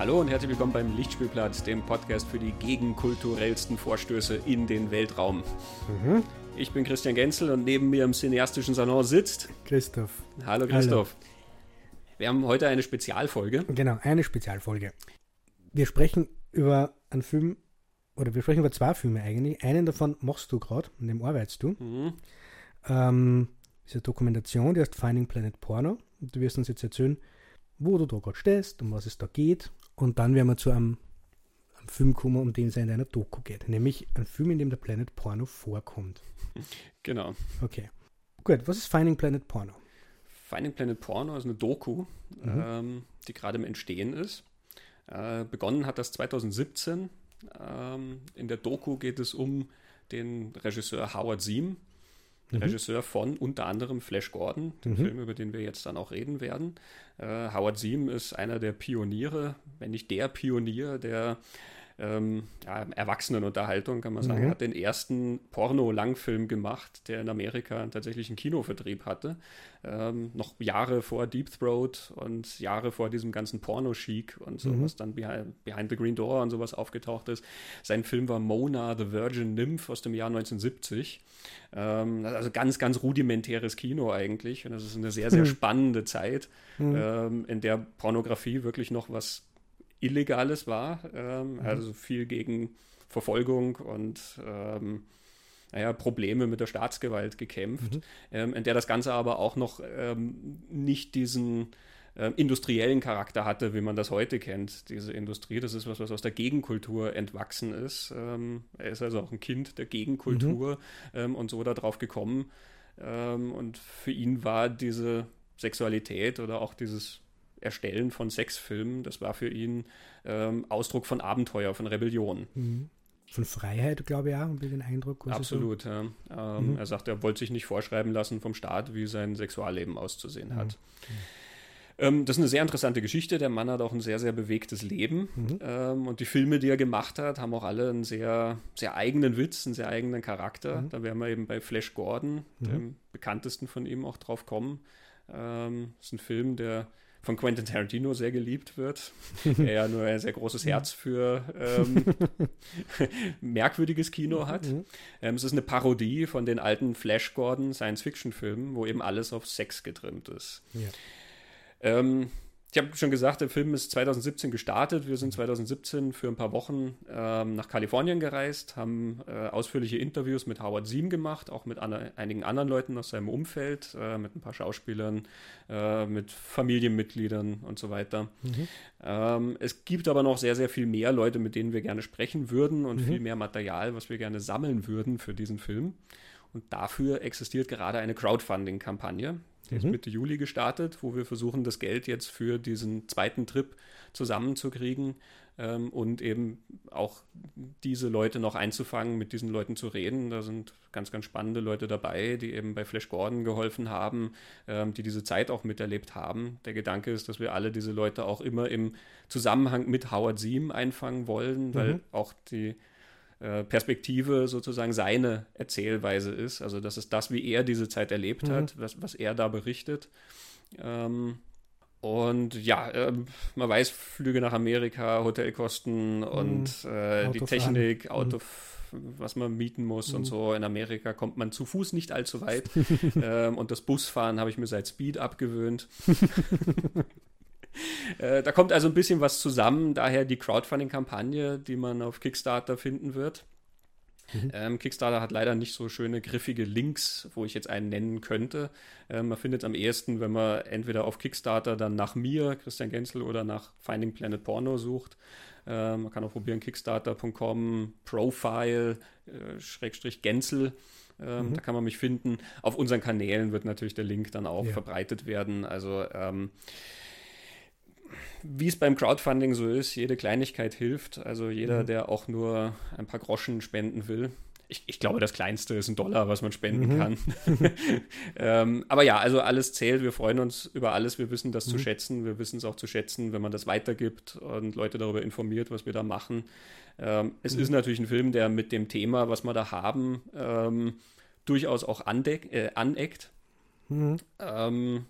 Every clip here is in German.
Hallo und herzlich willkommen beim Lichtspielplatz, dem Podcast für die gegenkulturellsten Vorstöße in den Weltraum. Mhm. Ich bin Christian Genzel und neben mir im cineastischen Salon sitzt Christoph. Hallo Christoph. Hallo. Wir haben heute eine Spezialfolge. Genau, eine Spezialfolge. Wir sprechen über einen Film, oder wir sprechen über zwei Filme eigentlich. Einen davon machst du gerade, an dem arbeitest du. Mhm. Ähm, diese Dokumentation, die heißt Finding Planet Porno. Und du wirst uns jetzt erzählen, wo du da gerade stehst, um was es da geht. Und dann werden wir zu einem, einem Film kommen, um den es in einer Doku geht. Nämlich ein Film, in dem der Planet Porno vorkommt. Genau. Okay. Gut, was ist Finding Planet Porno? Finding Planet Porno ist eine Doku, mhm. ähm, die gerade im Entstehen ist. Äh, begonnen hat das 2017. Ähm, in der Doku geht es um den Regisseur Howard Siem, mhm. Regisseur von unter anderem Flash Gordon, dem mhm. Film, über den wir jetzt dann auch reden werden. Äh, Howard Siem ist einer der Pioniere, wenn nicht der Pionier der ähm, ja, Erwachsenenunterhaltung, kann man sagen. Mhm. hat den ersten Porno-Langfilm gemacht, der in Amerika tatsächlich einen Kinovertrieb hatte. Ähm, noch Jahre vor Deep Throat und Jahre vor diesem ganzen Porno-Chic und so, mhm. was dann Behind, Behind, the Green Door und sowas aufgetaucht ist. Sein Film war Mona, The Virgin Nymph aus dem Jahr 1970. Ähm, also ganz, ganz rudimentäres Kino eigentlich. Und das ist eine sehr, sehr mhm. spannende Zeit, mhm. ähm, in der Pornografie wirklich noch was Illegales war. Ähm, mhm. Also viel gegen Verfolgung und ähm, naja, Probleme mit der Staatsgewalt gekämpft, mhm. ähm, in der das Ganze aber auch noch ähm, nicht diesen äh, industriellen Charakter hatte, wie man das heute kennt. Diese Industrie, das ist was, was aus der Gegenkultur entwachsen ist. Ähm, er ist also auch ein Kind der Gegenkultur mhm. ähm, und so darauf gekommen. Und für ihn war diese Sexualität oder auch dieses Erstellen von Sexfilmen, das war für ihn ähm, Ausdruck von Abenteuer, von Rebellion. Mhm. Von Freiheit, glaube ich, auch, ein den Eindruck. Absolut, so. ja. Ähm, mhm. Er sagt, er wollte sich nicht vorschreiben lassen vom Staat, wie sein Sexualleben auszusehen hat. Mhm. Ähm, das ist eine sehr interessante Geschichte. Der Mann hat auch ein sehr, sehr bewegtes Leben. Mhm. Ähm, und die Filme, die er gemacht hat, haben auch alle einen sehr, sehr eigenen Witz, einen sehr eigenen Charakter. Mhm. Da werden wir eben bei Flash Gordon, mhm. dem bekanntesten von ihm, auch drauf kommen. Ähm, das ist ein Film, der von Quentin Tarantino sehr geliebt wird. er ja nur ein sehr großes Herz für ähm, merkwürdiges Kino hat. Mhm. Ähm, es ist eine Parodie von den alten Flash Gordon Science-Fiction-Filmen, wo eben alles auf Sex getrimmt ist. Ja. Ähm, ich habe schon gesagt, der Film ist 2017 gestartet. Wir sind 2017 für ein paar Wochen ähm, nach Kalifornien gereist, haben äh, ausführliche Interviews mit Howard Siem gemacht, auch mit an, einigen anderen Leuten aus seinem Umfeld, äh, mit ein paar Schauspielern, äh, mit Familienmitgliedern und so weiter. Mhm. Ähm, es gibt aber noch sehr, sehr viel mehr Leute, mit denen wir gerne sprechen würden und mhm. viel mehr Material, was wir gerne sammeln würden für diesen Film. Und dafür existiert gerade eine Crowdfunding-Kampagne. Der mhm. ist Mitte Juli gestartet, wo wir versuchen, das Geld jetzt für diesen zweiten Trip zusammenzukriegen ähm, und eben auch diese Leute noch einzufangen, mit diesen Leuten zu reden. Da sind ganz, ganz spannende Leute dabei, die eben bei Flash Gordon geholfen haben, ähm, die diese Zeit auch miterlebt haben. Der Gedanke ist, dass wir alle diese Leute auch immer im Zusammenhang mit Howard Siem einfangen wollen, weil mhm. auch die äh, Perspektive sozusagen seine Erzählweise ist. Also das ist das, wie er diese Zeit erlebt mhm. hat, was, was er da berichtet. Ähm, und ja, äh, man weiß, Flüge nach Amerika, Hotelkosten mhm. und äh, die Technik, mhm. Auto, mhm. was man mieten muss mhm. und so. In Amerika kommt man zu Fuß nicht allzu weit. ähm, und das Busfahren habe ich mir seit Speed abgewöhnt. Äh, da kommt also ein bisschen was zusammen, daher die Crowdfunding-Kampagne, die man auf Kickstarter finden wird. Mhm. Ähm, Kickstarter hat leider nicht so schöne griffige Links, wo ich jetzt einen nennen könnte. Ähm, man findet es am ehesten, wenn man entweder auf Kickstarter dann nach mir, Christian Genzel, oder nach Finding Planet Porno sucht. Ähm, man kann auch probieren, kickstarter.com, Profile, äh, Schrägstrich Genzel. Ähm, mhm. Da kann man mich finden. Auf unseren Kanälen wird natürlich der Link dann auch ja. verbreitet werden. Also ähm, wie es beim Crowdfunding so ist, jede Kleinigkeit hilft. Also jeder, mhm. der auch nur ein paar Groschen spenden will. Ich, ich, glaube, das Kleinste ist ein Dollar, was man spenden mhm. kann. ähm, aber ja, also alles zählt. Wir freuen uns über alles. Wir wissen das mhm. zu schätzen. Wir wissen es auch zu schätzen, wenn man das weitergibt und Leute darüber informiert, was wir da machen. Ähm, es mhm. ist natürlich ein Film, der mit dem Thema, was wir da haben, ähm, durchaus auch andeck, äh, aneckt. Mhm. Ähm,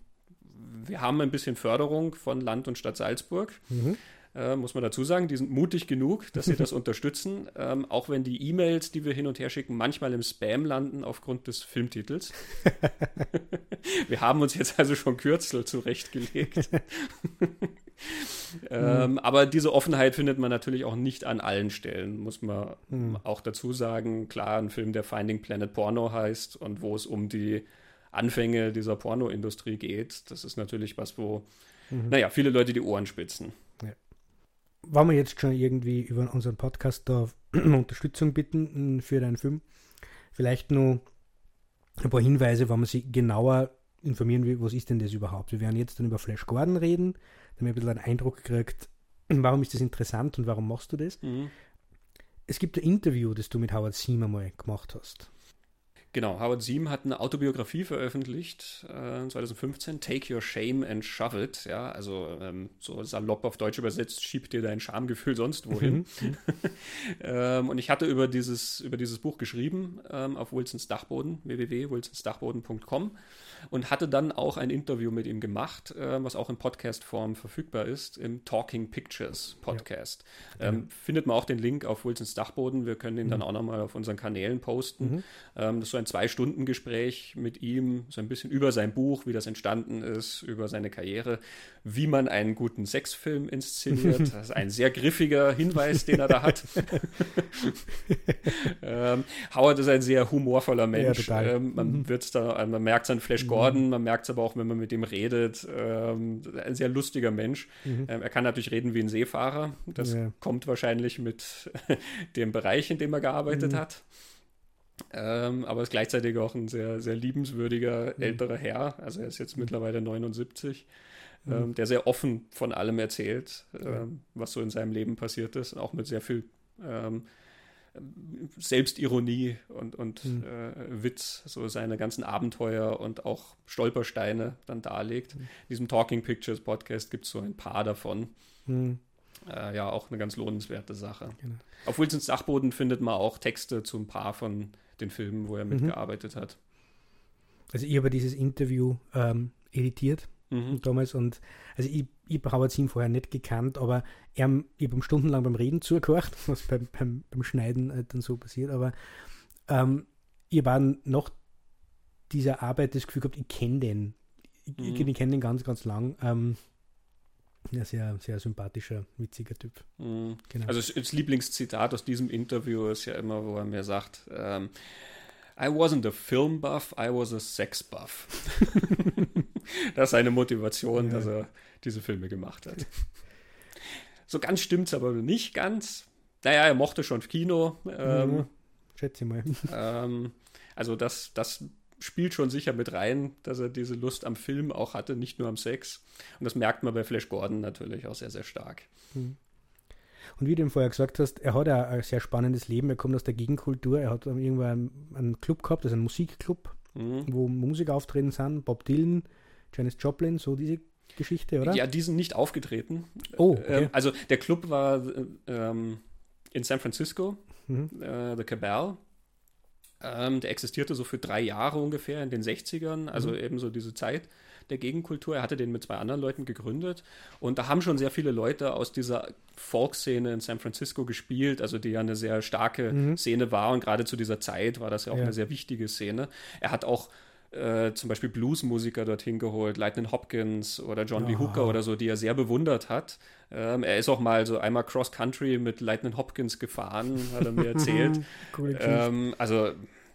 wir haben ein bisschen Förderung von Land und Stadt Salzburg. Mhm. äh, muss man dazu sagen. Die sind mutig genug, dass sie das unterstützen, ähm, auch wenn die E-Mails, die wir hin und her schicken, manchmal im Spam landen aufgrund des Filmtitels. wir haben uns jetzt also schon Kürzel zurechtgelegt. ähm, aber diese Offenheit findet man natürlich auch nicht an allen Stellen, muss man mhm. auch dazu sagen. Klar, ein Film, der Finding Planet Porno heißt und wo es um die Anfänge dieser Pornoindustrie geht, das ist natürlich was, wo, mhm. naja, viele Leute die Ohren spitzen. Ja. Wollen wir jetzt schon irgendwie über unseren Podcast da Unterstützung bitten mm, für deinen Film? Vielleicht nur ein paar Hinweise, wenn man sich genauer informieren will, was ist denn das überhaupt? Wir werden jetzt dann über Flash Gordon reden, damit man ein bisschen einen Eindruck kriegt, warum ist das interessant und warum machst du das? Mhm. Es gibt ein Interview, das du mit Howard Seam einmal gemacht hast. Genau, Howard Seam hat eine Autobiografie veröffentlicht, äh, 2015, Take Your Shame and Shove It, ja, also ähm, so salopp auf Deutsch übersetzt, schieb dir dein Schamgefühl sonst wohin. Mhm, mhm. ähm, und ich hatte über dieses, über dieses Buch geschrieben ähm, auf Wilsons Dachboden, www.wilsonsdachboden.com und hatte dann auch ein Interview mit ihm gemacht, äh, was auch in Podcast-Form verfügbar ist, im Talking Pictures Podcast. Ja. Ähm, findet man auch den Link auf Wilsons Dachboden. Wir können den mhm. dann auch nochmal auf unseren Kanälen posten. Mhm. Ähm, das ist so ein Zwei-Stunden-Gespräch mit ihm, so ein bisschen über sein Buch, wie das entstanden ist, über seine Karriere, wie man einen guten Sexfilm inszeniert. Das ist ein sehr griffiger Hinweis, den er da hat. ähm, Howard ist ein sehr humorvoller Mensch. Ja, ähm, man mhm. wird da, man merkt es an Flash Gordon, mhm. man merkt es aber auch, wenn man mit ihm redet. Ähm, ein sehr lustiger Mensch. Mhm. Ähm, er kann natürlich reden wie ein Seefahrer. Das ja. kommt wahrscheinlich mit dem Bereich, in dem er gearbeitet mhm. hat. Ähm, aber ist gleichzeitig auch ein sehr, sehr liebenswürdiger mhm. älterer Herr. Also er ist jetzt mittlerweile 79, mhm. ähm, der sehr offen von allem erzählt, ähm, was so in seinem Leben passiert ist, auch mit sehr viel ähm, Selbstironie und, und mhm. äh, Witz, so seine ganzen Abenteuer und auch Stolpersteine dann darlegt. Mhm. In diesem Talking Pictures Podcast gibt es so ein paar davon. Mhm. Äh, ja, auch eine ganz lohnenswerte Sache. Genau. Auf Wilsons Dachboden findet man auch Texte zu ein paar von den Filmen, wo er mhm. mitgearbeitet hat. Also ich habe dieses Interview ähm, editiert mhm. damals und also ich, ich habe Zinn vorher nicht gekannt, aber er, ich habe stundenlang beim Reden zugehört, was beim, beim, beim Schneiden halt dann so passiert, aber ähm, ich war nach dieser Arbeit das Gefühl gehabt, ich kenne den. Ich, mhm. ich kenne den ganz, ganz lang. Ähm, ja, sehr, sehr sympathischer, witziger Typ. Mhm. Genau. Also das Lieblingszitat aus diesem Interview ist ja immer, wo er mir sagt, ähm, I wasn't a film buff, I was a sex buff. das ist seine Motivation, ja. dass er diese Filme gemacht hat. So ganz stimmt es aber nicht ganz. Naja, er mochte schon Kino. Ähm, ja, schätze mal. Ähm, also das, das spielt schon sicher mit rein, dass er diese Lust am Film auch hatte, nicht nur am Sex. Und das merkt man bei Flash Gordon natürlich auch sehr, sehr stark. Hm. Und wie du ihm vorher gesagt hast, er hat ja ein sehr spannendes Leben. Er kommt aus der Gegenkultur. Er hat irgendwann einen Club gehabt, also einen Musikclub, mhm. wo Musiker auftreten sind. Bob Dylan, Janis Joplin, so diese Geschichte, oder? Ja, die sind nicht aufgetreten. Oh, okay. ähm, also der Club war ähm, in San Francisco, mhm. äh, The Cabal. Ähm, der existierte so für drei Jahre ungefähr in den 60ern, also mhm. eben so diese Zeit der Gegenkultur. Er hatte den mit zwei anderen Leuten gegründet und da haben schon sehr viele Leute aus dieser Folk-Szene in San Francisco gespielt, also die ja eine sehr starke mhm. Szene war und gerade zu dieser Zeit war das ja auch ja. eine sehr wichtige Szene. Er hat auch äh, zum Beispiel Bluesmusiker dorthin geholt, Lightning Hopkins oder John Lee Hooker oder so, die er sehr bewundert hat. Ähm, er ist auch mal so einmal Cross Country mit Lightning Hopkins gefahren, hat er mir erzählt. ähm, also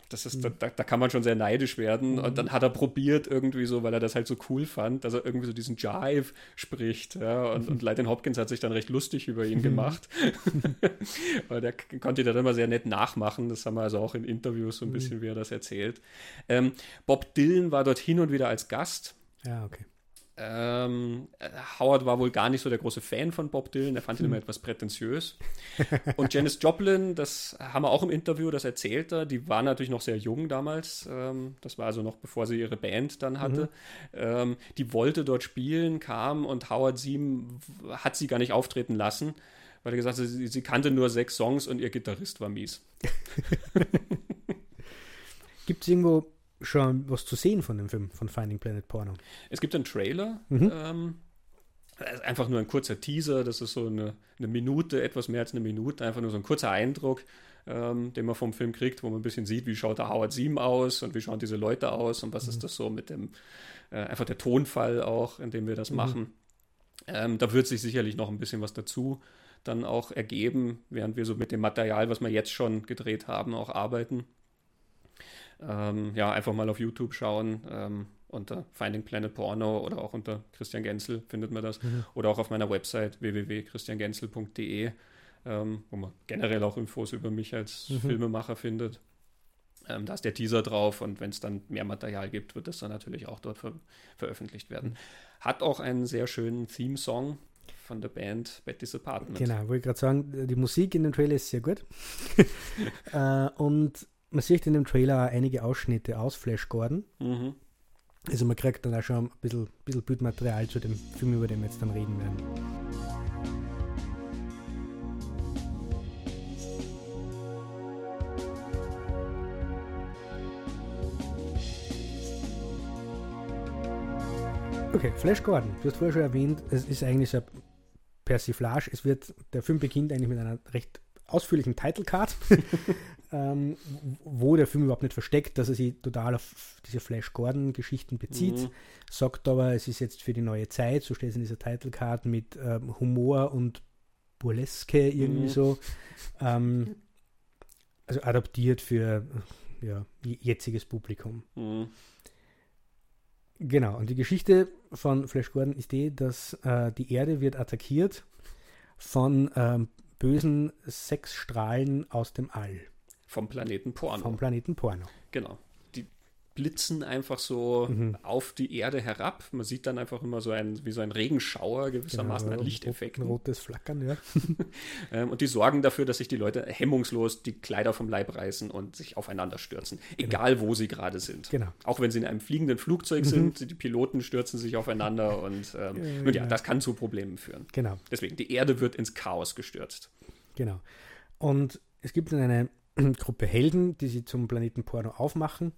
das ist, da, da, kann man schon sehr neidisch werden. Und dann hat er probiert irgendwie so, weil er das halt so cool fand, dass er irgendwie so diesen Jive spricht. Ja? Und, und Leighton Hopkins hat sich dann recht lustig über ihn gemacht. weil der konnte dann immer sehr nett nachmachen. Das haben wir also auch in Interviews so ein bisschen, wie er das erzählt. Ähm, Bob Dylan war dort hin und wieder als Gast. Ja, okay. Ähm, Howard war wohl gar nicht so der große Fan von Bob Dylan, er fand ihn immer hm. etwas prätentiös. Und Janis Joplin, das haben wir auch im Interview, das erzählt er, die war natürlich noch sehr jung damals, ähm, das war also noch bevor sie ihre Band dann hatte. Mhm. Ähm, die wollte dort spielen, kam und Howard Seam hat sie gar nicht auftreten lassen, weil er gesagt hat, sie, sie kannte nur sechs Songs und ihr Gitarrist war mies. Gibt es irgendwo schon was zu sehen von dem Film, von Finding Planet Porno. Es gibt einen Trailer. Mhm. Ähm, einfach nur ein kurzer Teaser, das ist so eine, eine, Minute, etwas mehr als eine Minute, einfach nur so ein kurzer Eindruck, ähm, den man vom Film kriegt, wo man ein bisschen sieht, wie schaut der Howard Sieben aus und wie schauen diese Leute aus und was mhm. ist das so mit dem, äh, einfach der Tonfall auch, in dem wir das mhm. machen. Ähm, da wird sich sicherlich noch ein bisschen was dazu dann auch ergeben, während wir so mit dem Material, was wir jetzt schon gedreht haben, auch arbeiten. Ähm, ja, einfach mal auf YouTube schauen. Ähm, unter Finding Planet Porno oder auch unter Christian Genzel findet man das. Mhm. Oder auch auf meiner Website www.christiangenzel.de, ähm, wo man generell auch Infos über mich als mhm. Filmemacher findet. Ähm, da ist der Teaser drauf und wenn es dann mehr Material gibt, wird das dann natürlich auch dort ver veröffentlicht werden. Hat auch einen sehr schönen Theme-Song von der Band Betty's Apartment. Genau, wollte ich gerade sagen, die Musik in dem Trailer ist sehr gut. äh, und man sieht in dem Trailer einige Ausschnitte aus Flash Gordon. Mhm. Also man kriegt dann auch schon ein bisschen, bisschen Bildmaterial zu dem Film, über den wir jetzt dann reden werden. Okay, Flash Gordon, du hast vorher schon erwähnt, es ist eigentlich so ein Persiflage. Es wird, der Film beginnt eigentlich mit einer recht ausführlichen Title Card, ähm, wo der Film überhaupt nicht versteckt, dass er sich total auf diese Flash Gordon-Geschichten bezieht, mhm. sagt aber, es ist jetzt für die neue Zeit, so steht es in dieser Title Card, mit ähm, Humor und Burleske irgendwie mhm. so. Ähm, also adaptiert für ja, jetziges Publikum. Mhm. Genau, und die Geschichte von Flash Gordon ist die, dass äh, die Erde wird attackiert von ähm, bösen Sexstrahlen aus dem All. Vom Planeten Porno. Vom Planeten Porno. Genau blitzen einfach so mhm. auf die Erde herab. Man sieht dann einfach immer so ein, wie so ein Regenschauer gewissermaßen genau, an Lichteffekten. Ein rotes Flackern, ja. Ähm, und die sorgen dafür, dass sich die Leute hemmungslos die Kleider vom Leib reißen und sich aufeinander stürzen. Genau. Egal, wo sie gerade sind. Genau. Auch wenn sie in einem fliegenden Flugzeug mhm. sind, die Piloten stürzen sich aufeinander und, ähm, ja, und ja, das kann zu Problemen führen. Genau. Deswegen, die Erde wird ins Chaos gestürzt. Genau. Und es gibt dann eine Gruppe Helden, die sie zum Planeten Porno aufmachen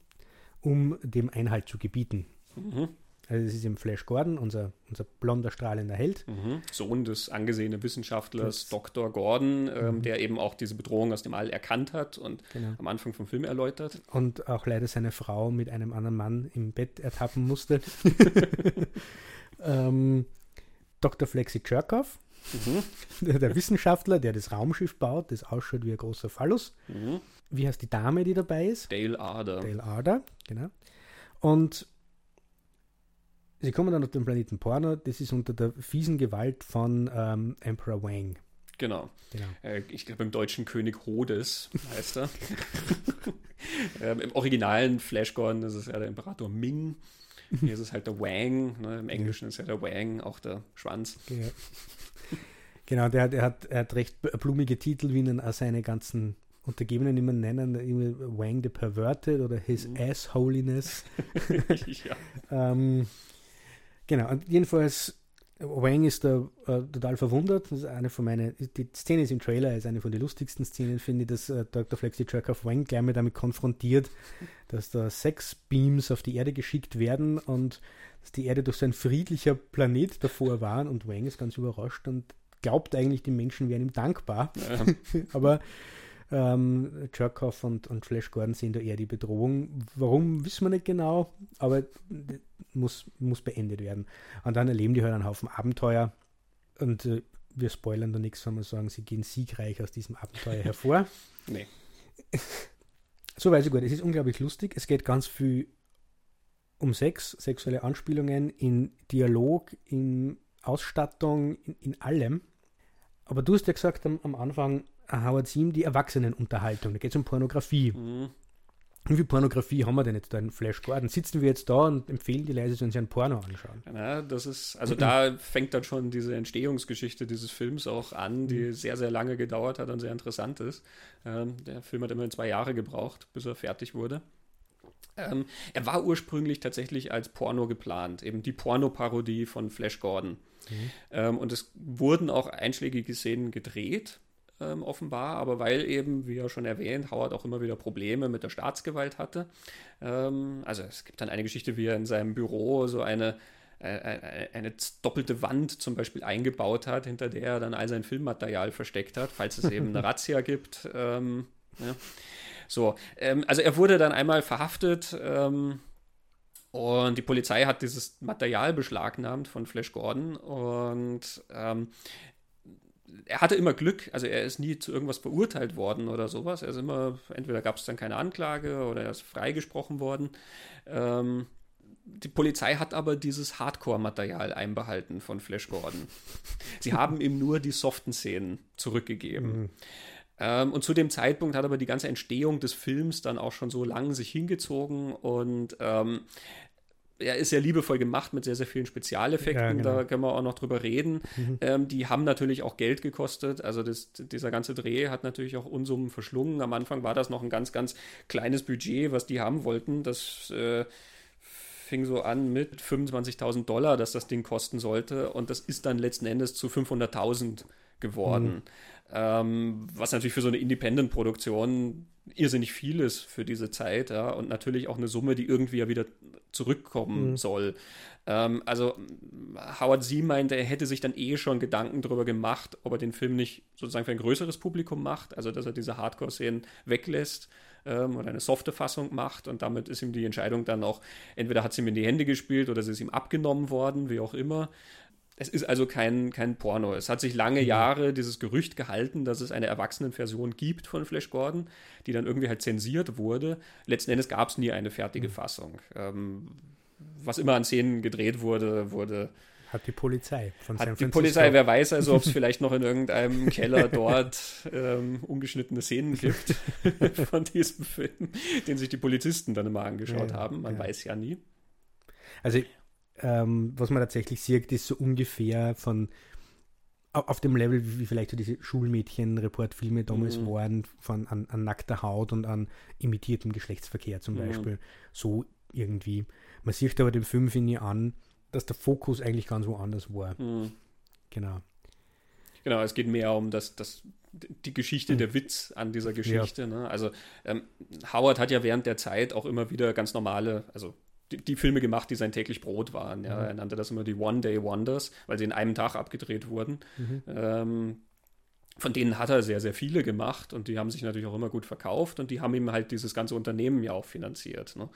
um dem Einhalt zu gebieten. Mhm. Also es ist im Flash Gordon, unser, unser blonder, strahlender Held. Mhm. Sohn des angesehenen Wissenschaftlers das, Dr. Gordon, ähm, mhm. der eben auch diese Bedrohung aus dem All erkannt hat und genau. am Anfang vom Film erläutert. Und auch leider seine Frau mit einem anderen Mann im Bett ertappen musste. ähm, Dr. Flexi Cherkoff, mhm. der Wissenschaftler, der das Raumschiff baut, das ausschaut wie ein großer Phallus. Mhm wie heißt die Dame, die dabei ist? Dale Arder. Dale Arder, genau. Und sie kommen dann auf den Planeten Porno. Das ist unter der fiesen Gewalt von ähm, Emperor Wang. Genau. genau. Äh, ich glaube, im deutschen König Rhodes heißt er. ähm, Im originalen Flash Gordon ist es ja der Imperator Ming. Hier ist es halt der Wang. Ne? Im Englischen ist ja der Wang auch der Schwanz. Genau, genau der, der, hat, er hat recht blumige Titel, wie ihn seine ganzen Untergebenen immer nennen, immer Wang the Perverted oder His mhm. Assholiness. ja. ähm, genau, und jedenfalls, Wang ist da äh, total verwundert. Das ist eine von meinen, die Szene ist im Trailer, ist eine von den lustigsten Szenen, finde ich, dass äh, Dr. Flexi auf Wang gleich mal damit konfrontiert, dass da sechs Beams auf die Erde geschickt werden und dass die Erde durch so ein friedlicher Planet davor war und Wang ist ganz überrascht und glaubt eigentlich, die Menschen wären ihm dankbar. Ja. Aber ähm, Cherkoff und, und Flash Gordon sehen da eher die Bedrohung. Warum, wissen wir nicht genau, aber muss, muss beendet werden. Und dann erleben die halt einen Haufen Abenteuer und äh, wir spoilern da nichts, wenn wir sagen, sie gehen siegreich aus diesem Abenteuer hervor. nee. So weiß ich gut, es ist unglaublich lustig. Es geht ganz viel um Sex, sexuelle Anspielungen in Dialog, in Ausstattung, in, in allem. Aber du hast ja gesagt am, am Anfang, Howard Seam die Erwachsenenunterhaltung. Da geht es um Pornografie. Mhm. Wie viel Pornografie haben wir denn jetzt da in Flash Gordon? Sitzen wir jetzt da und empfehlen die leise, sollen sich ein Porno anschauen? Ja, das ist, also da fängt dann schon diese Entstehungsgeschichte dieses Films auch an, die mhm. sehr, sehr lange gedauert hat und sehr interessant ist. Ähm, der Film hat immerhin zwei Jahre gebraucht, bis er fertig wurde. Ähm, er war ursprünglich tatsächlich als Porno geplant, eben die Pornoparodie von Flash Gordon. Mhm. Ähm, und es wurden auch einschlägige Szenen gedreht ähm, offenbar, aber weil eben, wie ja schon erwähnt, Howard auch immer wieder Probleme mit der Staatsgewalt hatte. Ähm, also es gibt dann eine Geschichte, wie er in seinem Büro so eine äh, eine doppelte Wand zum Beispiel eingebaut hat, hinter der er dann all sein Filmmaterial versteckt hat, falls es eben eine Razzia gibt. Ähm, ja. So, ähm, also er wurde dann einmal verhaftet ähm, und die Polizei hat dieses Material beschlagnahmt von Flash Gordon und ähm, er hatte immer Glück, also er ist nie zu irgendwas verurteilt worden oder sowas. Er ist immer, entweder gab es dann keine Anklage oder er ist freigesprochen worden. Ähm, die Polizei hat aber dieses Hardcore-Material einbehalten von Flash Gordon. Sie haben ihm nur die soften Szenen zurückgegeben. Mhm. Ähm, und zu dem Zeitpunkt hat aber die ganze Entstehung des Films dann auch schon so lang sich hingezogen und ähm, er ist sehr liebevoll gemacht mit sehr, sehr vielen Spezialeffekten. Ja, genau. Da können wir auch noch drüber reden. Mhm. Ähm, die haben natürlich auch Geld gekostet. Also das, dieser ganze Dreh hat natürlich auch Unsummen verschlungen. Am Anfang war das noch ein ganz, ganz kleines Budget, was die haben wollten. Das äh, fing so an mit 25.000 Dollar, dass das Ding kosten sollte. Und das ist dann letzten Endes zu 500.000 geworden. Mhm. Ähm, was natürlich für so eine Independent-Produktion irrsinnig viel ist für diese Zeit, ja, und natürlich auch eine Summe, die irgendwie ja wieder zurückkommen mhm. soll. Ähm, also Howard Z meinte, er hätte sich dann eh schon Gedanken darüber gemacht, ob er den Film nicht sozusagen für ein größeres Publikum macht, also dass er diese Hardcore-Szenen weglässt ähm, oder eine softe Fassung macht und damit ist ihm die Entscheidung dann auch, entweder hat sie ihm in die Hände gespielt oder sie ist ihm abgenommen worden, wie auch immer. Es ist also kein, kein Porno. Es hat sich lange mhm. Jahre dieses Gerücht gehalten, dass es eine Erwachsenenversion gibt von Flash Gordon, die dann irgendwie halt zensiert wurde. Letzten Endes gab es nie eine fertige mhm. Fassung. Ähm, was immer an Szenen gedreht wurde, wurde. Hat die Polizei von San Francisco. Die Polizei, wer weiß also, ob es vielleicht noch in irgendeinem Keller dort ähm, ungeschnittene Szenen gibt von diesem Film, den sich die Polizisten dann immer angeschaut ja, haben. Man ja. weiß ja nie. Also ähm, was man tatsächlich sieht, ist so ungefähr von auf dem Level, wie vielleicht so diese Schulmädchen-Reportfilme damals mhm. waren, von an, an, nackter Haut und an imitiertem Geschlechtsverkehr zum mhm. Beispiel. So irgendwie. Man sieht aber dem Film, finde ich, an, dass der Fokus eigentlich ganz woanders war. Mhm. Genau. Genau, es geht mehr um das, das, die Geschichte, mhm. der Witz an dieser Geschichte. Ja. Ne? Also ähm, Howard hat ja während der Zeit auch immer wieder ganz normale, also die, die, Filme gemacht, die sein täglich Brot waren. Ja. Mhm. Er nannte das immer die One-Day-Wonders, weil sie in einem Tag abgedreht wurden. Mhm. Ähm, von denen hat er sehr, sehr viele gemacht und die haben sich natürlich auch immer gut verkauft und die haben ihm halt dieses ganze Unternehmen ja auch finanziert. Ne?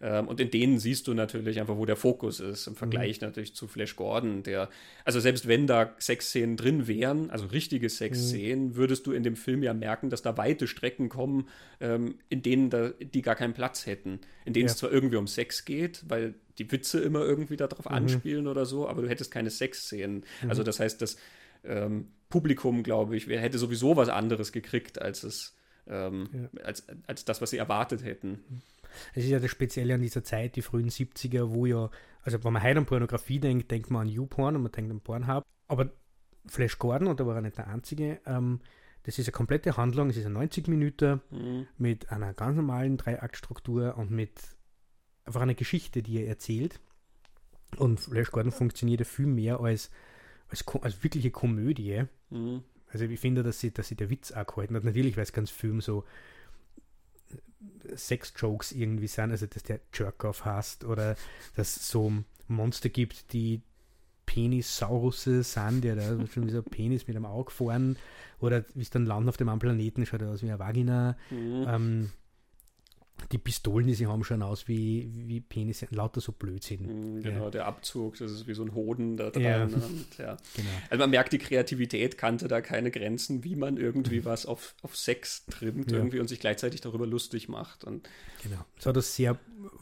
Ähm, und in denen siehst du natürlich einfach, wo der Fokus ist, im Vergleich mhm. natürlich zu Flash Gordon, der, also selbst wenn da Sexszenen drin wären, also richtige Sexszenen, mhm. würdest du in dem Film ja merken, dass da weite Strecken kommen, ähm, in denen da, die gar keinen Platz hätten, in denen ja. es zwar irgendwie um Sex geht, weil die Witze immer irgendwie darauf mhm. anspielen oder so, aber du hättest keine Sexszenen. Mhm. Also das heißt, dass ähm, Publikum, glaube ich, hätte sowieso was anderes gekriegt, als es ähm, ja. als, als das, was sie erwartet hätten. Es ist ja das Spezielle an dieser Zeit, die frühen 70er, wo ja, also wenn man heute an Pornografie denkt, denkt man an YouPorn und man denkt an Pornhub. Aber Flash Gordon, und da war er nicht der Einzige, ähm, das ist eine komplette Handlung, es ist ein 90 Minuten mhm. mit einer ganz normalen Dreiaktstruktur und mit einfach einer Geschichte, die er erzählt. Und Flash Gordon funktioniert ja viel mehr als als, als wirkliche Komödie. Mhm. Also ich finde, dass sie, dass sie der Witz auch gehalten hat. Natürlich, weil es ganz Film so Sex-Jokes irgendwie sind, also dass der Jerk-Off hast oder dass es so Monster gibt, die Penisaurusse sind, die da schon wie so ein Penis mit einem Auge fahren oder wie es dann landen auf dem anderen Planeten, schaut aus wie eine Vagina. Mhm. Ähm, die Pistolen, die sie haben, schauen aus wie, wie Penisse, lauter so Blödsinn. Mm, genau, ja. der Abzug, das ist wie so ein Hoden da dran. Ja. Und, ja. Genau. Also man merkt, die Kreativität kannte da keine Grenzen, wie man irgendwie was auf, auf Sex trimmt irgendwie und sich gleichzeitig darüber lustig macht. Und genau. So das sehr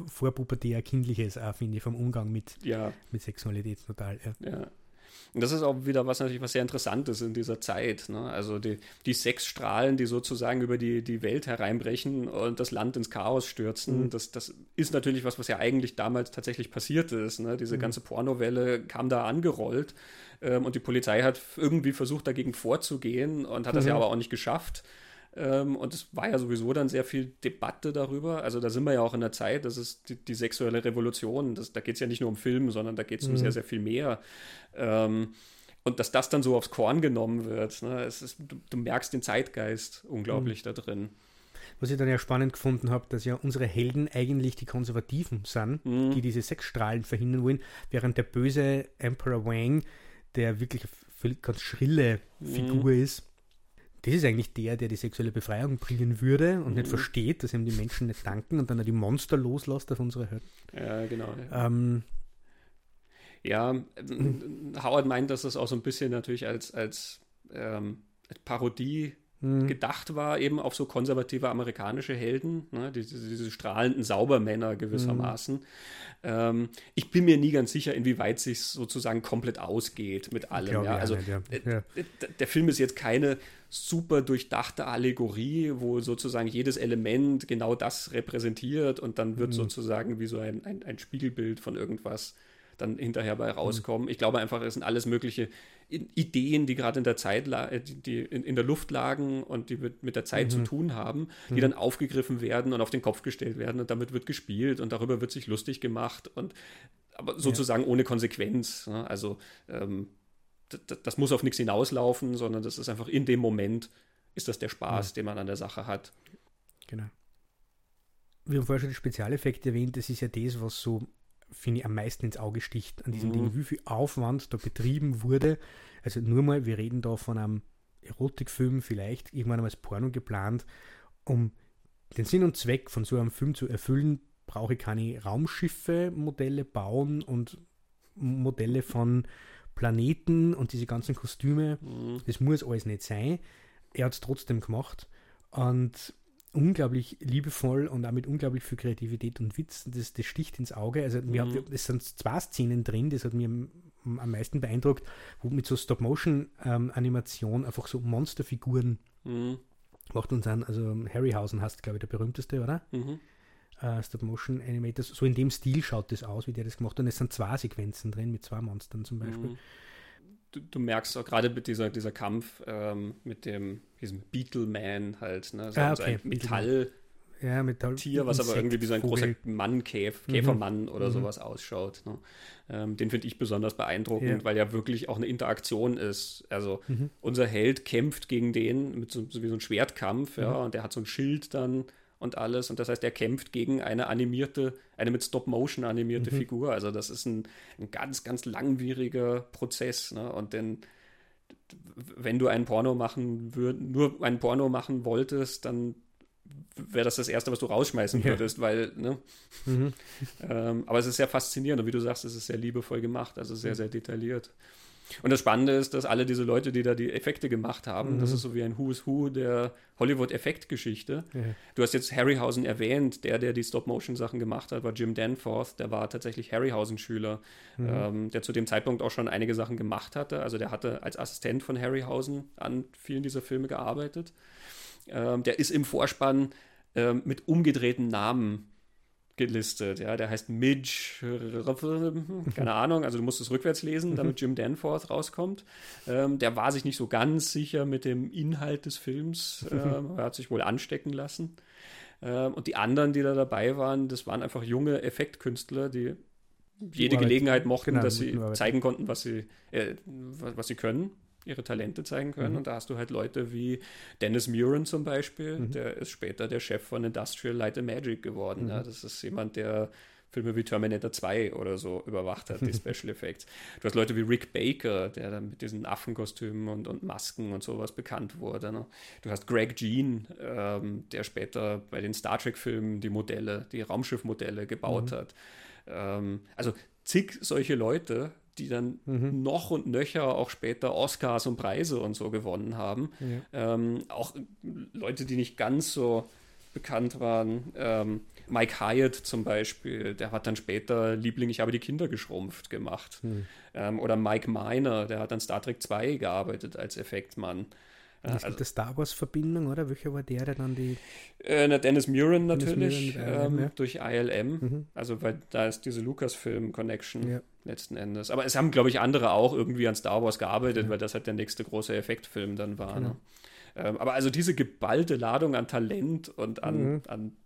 vorpubertär kindliches auch, finde ich, vom Umgang mit, mit Sexualität total. ja. Und das ist auch wieder was natürlich was sehr Interessantes in dieser Zeit. Ne? Also die, die sechs Strahlen, die sozusagen über die, die Welt hereinbrechen und das Land ins Chaos stürzen, mhm. das, das ist natürlich was, was ja eigentlich damals tatsächlich passiert ist. Ne? Diese mhm. ganze Pornowelle kam da angerollt ähm, und die Polizei hat irgendwie versucht, dagegen vorzugehen und hat das ja mhm. aber auch nicht geschafft. Ähm, und es war ja sowieso dann sehr viel Debatte darüber. Also da sind wir ja auch in der Zeit, das ist die, die sexuelle Revolution. Das, da geht es ja nicht nur um Film, sondern da geht es mhm. um sehr, sehr viel mehr. Ähm, und dass das dann so aufs Korn genommen wird, ne, ist, du, du, merkst den Zeitgeist unglaublich mhm. da drin. Was ich dann ja spannend gefunden habe, dass ja unsere Helden eigentlich die Konservativen sind, mhm. die diese Sexstrahlen verhindern wollen, während der böse Emperor Wang, der wirklich eine ganz schrille Figur mhm. ist, das ist eigentlich der, der die sexuelle Befreiung bringen würde und mhm. nicht versteht, dass ihm die Menschen nicht danken und dann die Monster loslässt auf unsere Helden. Ja, genau. Ja. Ähm, ja, Howard meint, dass das auch so ein bisschen natürlich als, als, ähm, als Parodie mhm. gedacht war, eben auf so konservative amerikanische Helden, ne, diese, diese strahlenden Saubermänner gewissermaßen. Mhm. Ähm, ich bin mir nie ganz sicher, inwieweit sich sozusagen komplett ausgeht mit allem. Ja. Also ja. Äh, ja. der Film ist jetzt keine super durchdachte Allegorie, wo sozusagen jedes Element genau das repräsentiert und dann wird mhm. sozusagen wie so ein, ein, ein Spiegelbild von irgendwas dann hinterher bei rauskommen. Mhm. Ich glaube einfach, es sind alles mögliche Ideen, die gerade in der Zeit, äh, die in, der Luft lagen und die mit, mit der Zeit mhm. zu tun haben, die mhm. dann aufgegriffen werden und auf den Kopf gestellt werden und damit wird gespielt und darüber wird sich lustig gemacht und aber sozusagen ja. ohne Konsequenz. Ne? Also ähm, das, muss auf nichts hinauslaufen, sondern das ist einfach in dem Moment ist das der Spaß, ja. den man an der Sache hat. Genau. Wir haben vorher schon die Spezialeffekte erwähnt, das ist ja das, was so finde ich, am meisten ins Auge sticht an diesem mhm. Ding, wie viel Aufwand da betrieben wurde. Also nur mal, wir reden da von einem Erotikfilm, vielleicht irgendwann als Porno geplant. Um den Sinn und Zweck von so einem Film zu erfüllen, brauche ich keine Raumschiffe, Modelle bauen und Modelle von Planeten und diese ganzen Kostüme. Mhm. Das muss alles nicht sein. Er hat es trotzdem gemacht. Und unglaublich liebevoll und auch mit unglaublich viel Kreativität und Witz. Das, das sticht ins Auge. Also mhm. wir, es sind zwei Szenen drin, das hat mir am, meisten beeindruckt, wo mit so Stop-Motion-Animation ähm, einfach so Monsterfiguren mhm. macht uns an. Also Harryhausen hast, glaube ich, der berühmteste, oder? Mhm. Uh, Stop-Motion Animators. So in dem Stil schaut das aus, wie der das gemacht hat. Und es sind zwei Sequenzen drin mit zwei Monstern zum Beispiel. Du, du, merkst auch gerade mit dieser, dieser Kampf ähm, mit dem diesem Beetle-Man halt, ne? So, ah, okay. ein Metall. Ja, Metall Tier, was aber irgendwie wie so ein großer Mann, Käf, mhm. Käfermann mhm. oder mhm. sowas ausschaut. Ne? Ähm, den finde ich besonders beeindruckend, ja. weil ja wirklich auch eine Interaktion ist. Also mhm. unser Held kämpft gegen den mit so, so wie so ein Schwertkampf, ja, mhm. und der hat so ein Schild dann und alles. Und das heißt, er kämpft gegen eine animierte, eine mit Stop-Motion animierte mhm. Figur. Also das ist ein, ein ganz, ganz langwieriger Prozess. Ne? Und denn wenn du einen Porno machen würd, nur einen Porno machen wolltest, dann wäre das das Erste, was du rausschmeißen ja. würdest, weil, ne? Mhm. ähm, aber es ist sehr faszinierend und wie du sagst, es ist sehr liebevoll gemacht, also sehr, mhm. sehr detailliert. Und das Spannende ist, dass alle diese Leute, die da die Effekte gemacht haben, mhm. das ist so wie ein Who's Who der Hollywood-Effektgeschichte. Ja. Du hast jetzt Harryhausen erwähnt, der, der die Stop-Motion-Sachen gemacht hat, war Jim Danforth, der war tatsächlich Harryhausen-Schüler, mhm. ähm, der zu dem Zeitpunkt auch schon einige Sachen gemacht hatte. Also der hatte als Assistent von Harryhausen an vielen dieser Filme gearbeitet. Ähm, der ist im Vorspann ähm, mit umgedrehten Namen gelistet. Ja, der heißt Midge, keine Ahnung, also du musst es rückwärts lesen, damit Jim Danforth rauskommt. Ähm, der war sich nicht so ganz sicher mit dem Inhalt des Films. Ähm, er hat sich wohl anstecken lassen. Ähm, und die anderen, die da dabei waren, das waren einfach junge Effektkünstler, die jede Gelegenheit mochten, genau, dass sie zeigen konnten, was sie, äh, was sie können ihre Talente zeigen können. Mhm. Und da hast du halt Leute wie Dennis Muren zum Beispiel, mhm. der ist später der Chef von Industrial Light and Magic geworden. Mhm. Ja, das ist jemand, der Filme wie Terminator 2 oder so überwacht hat, die Special Effects. Du hast Leute wie Rick Baker, der dann mit diesen Affenkostümen und, und Masken und sowas bekannt wurde. Ne? Du hast Greg Jean, ähm, der später bei den Star Trek-Filmen die Modelle, die Raumschiffmodelle gebaut mhm. hat. Ähm, also zig solche Leute, die dann mhm. noch und nöcher auch später Oscars und Preise und so gewonnen haben. Ja. Ähm, auch Leute, die nicht ganz so bekannt waren. Ähm, Mike Hyatt zum Beispiel, der hat dann später Liebling, ich habe die Kinder geschrumpft gemacht. Mhm. Ähm, oder Mike Miner, der hat an Star Trek 2 gearbeitet als Effektmann. Es gibt also, eine Star Wars-Verbindung, oder? Welcher war der, der dann die. Äh, na, Dennis Muren natürlich, Dennis Muren ILM, ähm, ja. durch ILM. Mhm. Also, weil da ist diese Lucasfilm-Connection ja. Letzten Endes. Aber es haben, glaube ich, andere auch irgendwie an Star Wars gearbeitet, ja. weil das halt der nächste große Effektfilm dann war. Genau. Ne? Ähm, aber also diese geballte Ladung an Talent und an, mhm. an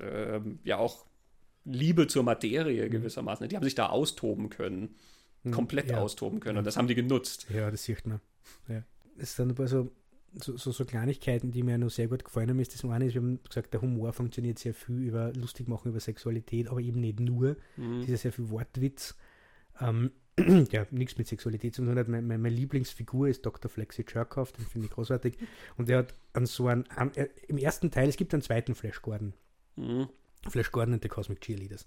ähm, ja auch Liebe zur Materie mhm. gewissermaßen, die haben sich da austoben können. Mhm. Komplett austoben können. Und das haben die genutzt. Ja, das sieht man. Ja. Es ist dann aber so so, so, so, Kleinigkeiten, die mir noch sehr gut gefallen haben, ist das eine ist, wir haben gesagt, der Humor funktioniert sehr viel über lustig machen über Sexualität, aber eben nicht nur. Mhm. Ja sehr viel Wortwitz. Ähm, ja, nichts mit Sexualität zu tun hat. Meine, meine, Lieblingsfigur ist Dr. Flexi Jerkhoff, den finde ich großartig. Und der hat an so einen, an, äh, im ersten Teil, es gibt einen zweiten Flash Gordon. Mhm. Flash Gordon und the Cosmic Cheerleaders.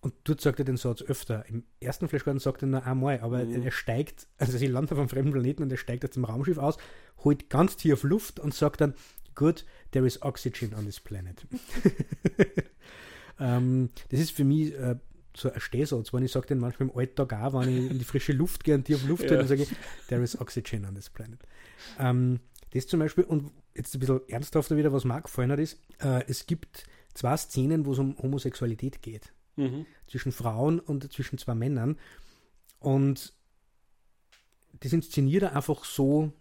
Und dort sagt er den Satz öfter. Im ersten Flash Gordon sagt er nur einmal, aber mhm. er steigt, also sie landet auf einem fremden Planeten und er steigt aus dem Raumschiff aus, holt ganz tief Luft und sagt dann, good, there is oxygen on this planet. ähm, das ist für mich äh, so ein Stehsatz, wenn ich sage den manchmal im Alltag auch, wenn ich in die frische Luft gehe und tief Luft ja. dann sage ich, there is oxygen on this planet. Ähm, das zum Beispiel, und jetzt ein bisschen ernsthafter wieder, was mir gefallen hat, ist, äh, es gibt zwei Szenen, wo es um Homosexualität geht mhm. zwischen Frauen und zwischen zwei Männern. Und das inszeniert er einfach so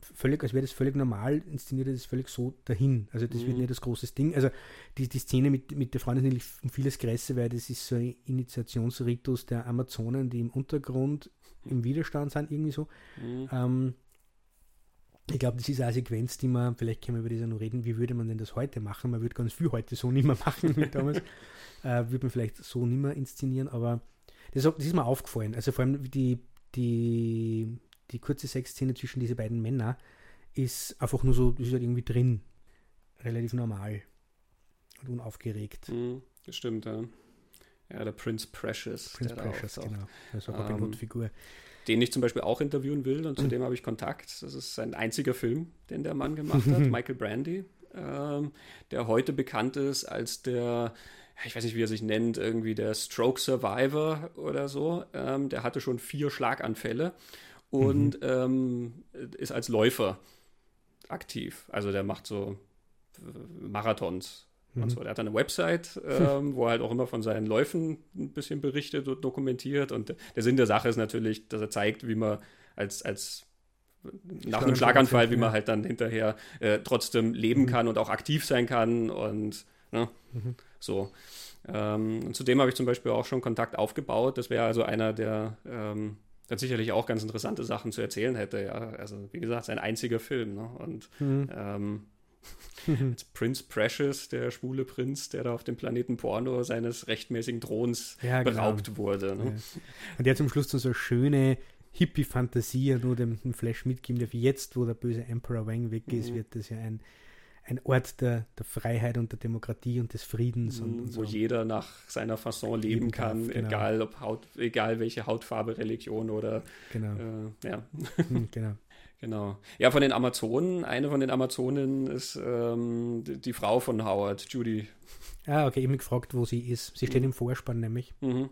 völlig, als wäre das völlig normal, inszeniert er das völlig so dahin. Also das mhm. wird nicht das große Ding. Also die, die Szene mit, mit der Freundin ist um vieles größer, weil das ist so ein Initiationsritus der Amazonen, die im Untergrund im Widerstand sind, irgendwie so. Mhm. Ähm, ich glaube, das ist eine Sequenz, die man, vielleicht können wir über das ja noch reden, wie würde man denn das heute machen? Man würde ganz viel heute so nicht mehr machen wie damals. äh, würde man vielleicht so nicht mehr inszenieren, aber das, das, ist mir aufgefallen. Also vor allem die, die, die kurze Sexszene zwischen diese beiden Männern ist einfach nur so, ist halt irgendwie drin. Relativ normal und unaufgeregt. Das stimmt, ja. Ja, der Prince Precious. Prince Precious, genau. Das ist auch eine ähm, Figur den ich zum Beispiel auch interviewen will und zu mhm. dem habe ich Kontakt. Das ist sein einziger Film, den der Mann gemacht hat, Michael Brandy, ähm, der heute bekannt ist als der, ich weiß nicht, wie er sich nennt, irgendwie der Stroke Survivor oder so. Ähm, der hatte schon vier Schlaganfälle und mhm. ähm, ist als Läufer aktiv. Also der macht so äh, Marathons Mhm. Und so. Der hat eine Website, ähm, wo er halt auch immer von seinen Läufen ein bisschen berichtet und dokumentiert. Und der Sinn der Sache ist natürlich, dass er zeigt, wie man als, als nach einem Schlaganfall, wie man halt dann hinterher äh, trotzdem leben mhm. kann und auch aktiv sein kann und ne, mhm. so. Ähm, und zudem habe ich zum Beispiel auch schon Kontakt aufgebaut. Das wäre also einer der ähm, der sicherlich auch ganz interessante Sachen zu erzählen hätte. Ja, also wie gesagt, sein einziger Film. Ne? Und mhm. ähm, Prince Precious, der schwule Prinz, der da auf dem Planeten Porno seines rechtmäßigen Throns ja, genau. beraubt wurde. Ne? Ja. Und der zum Schluss so eine schöne Hippie-Fantasie nur dem, dem, Flash mitgeben darf. Jetzt, wo der böse Emperor Wang weg ist, mhm. wird das ja ein, ein Ort der, der Freiheit und der Demokratie und des Friedens. Und, und wo so. jeder nach seiner Fasson leben, leben kann, genau. egal, ob Haut, egal welche Hautfarbe, Religion oder. Genau. Äh, ja. Hm, genau. Genau. Ja, von den Amazonen, eine von den Amazonen ist ähm, die, die, Frau von Howard, Judy. Ah, okay, ich habe mich gefragt, wo sie ist. Sie steht mhm. im Vorspann nämlich. Mhm.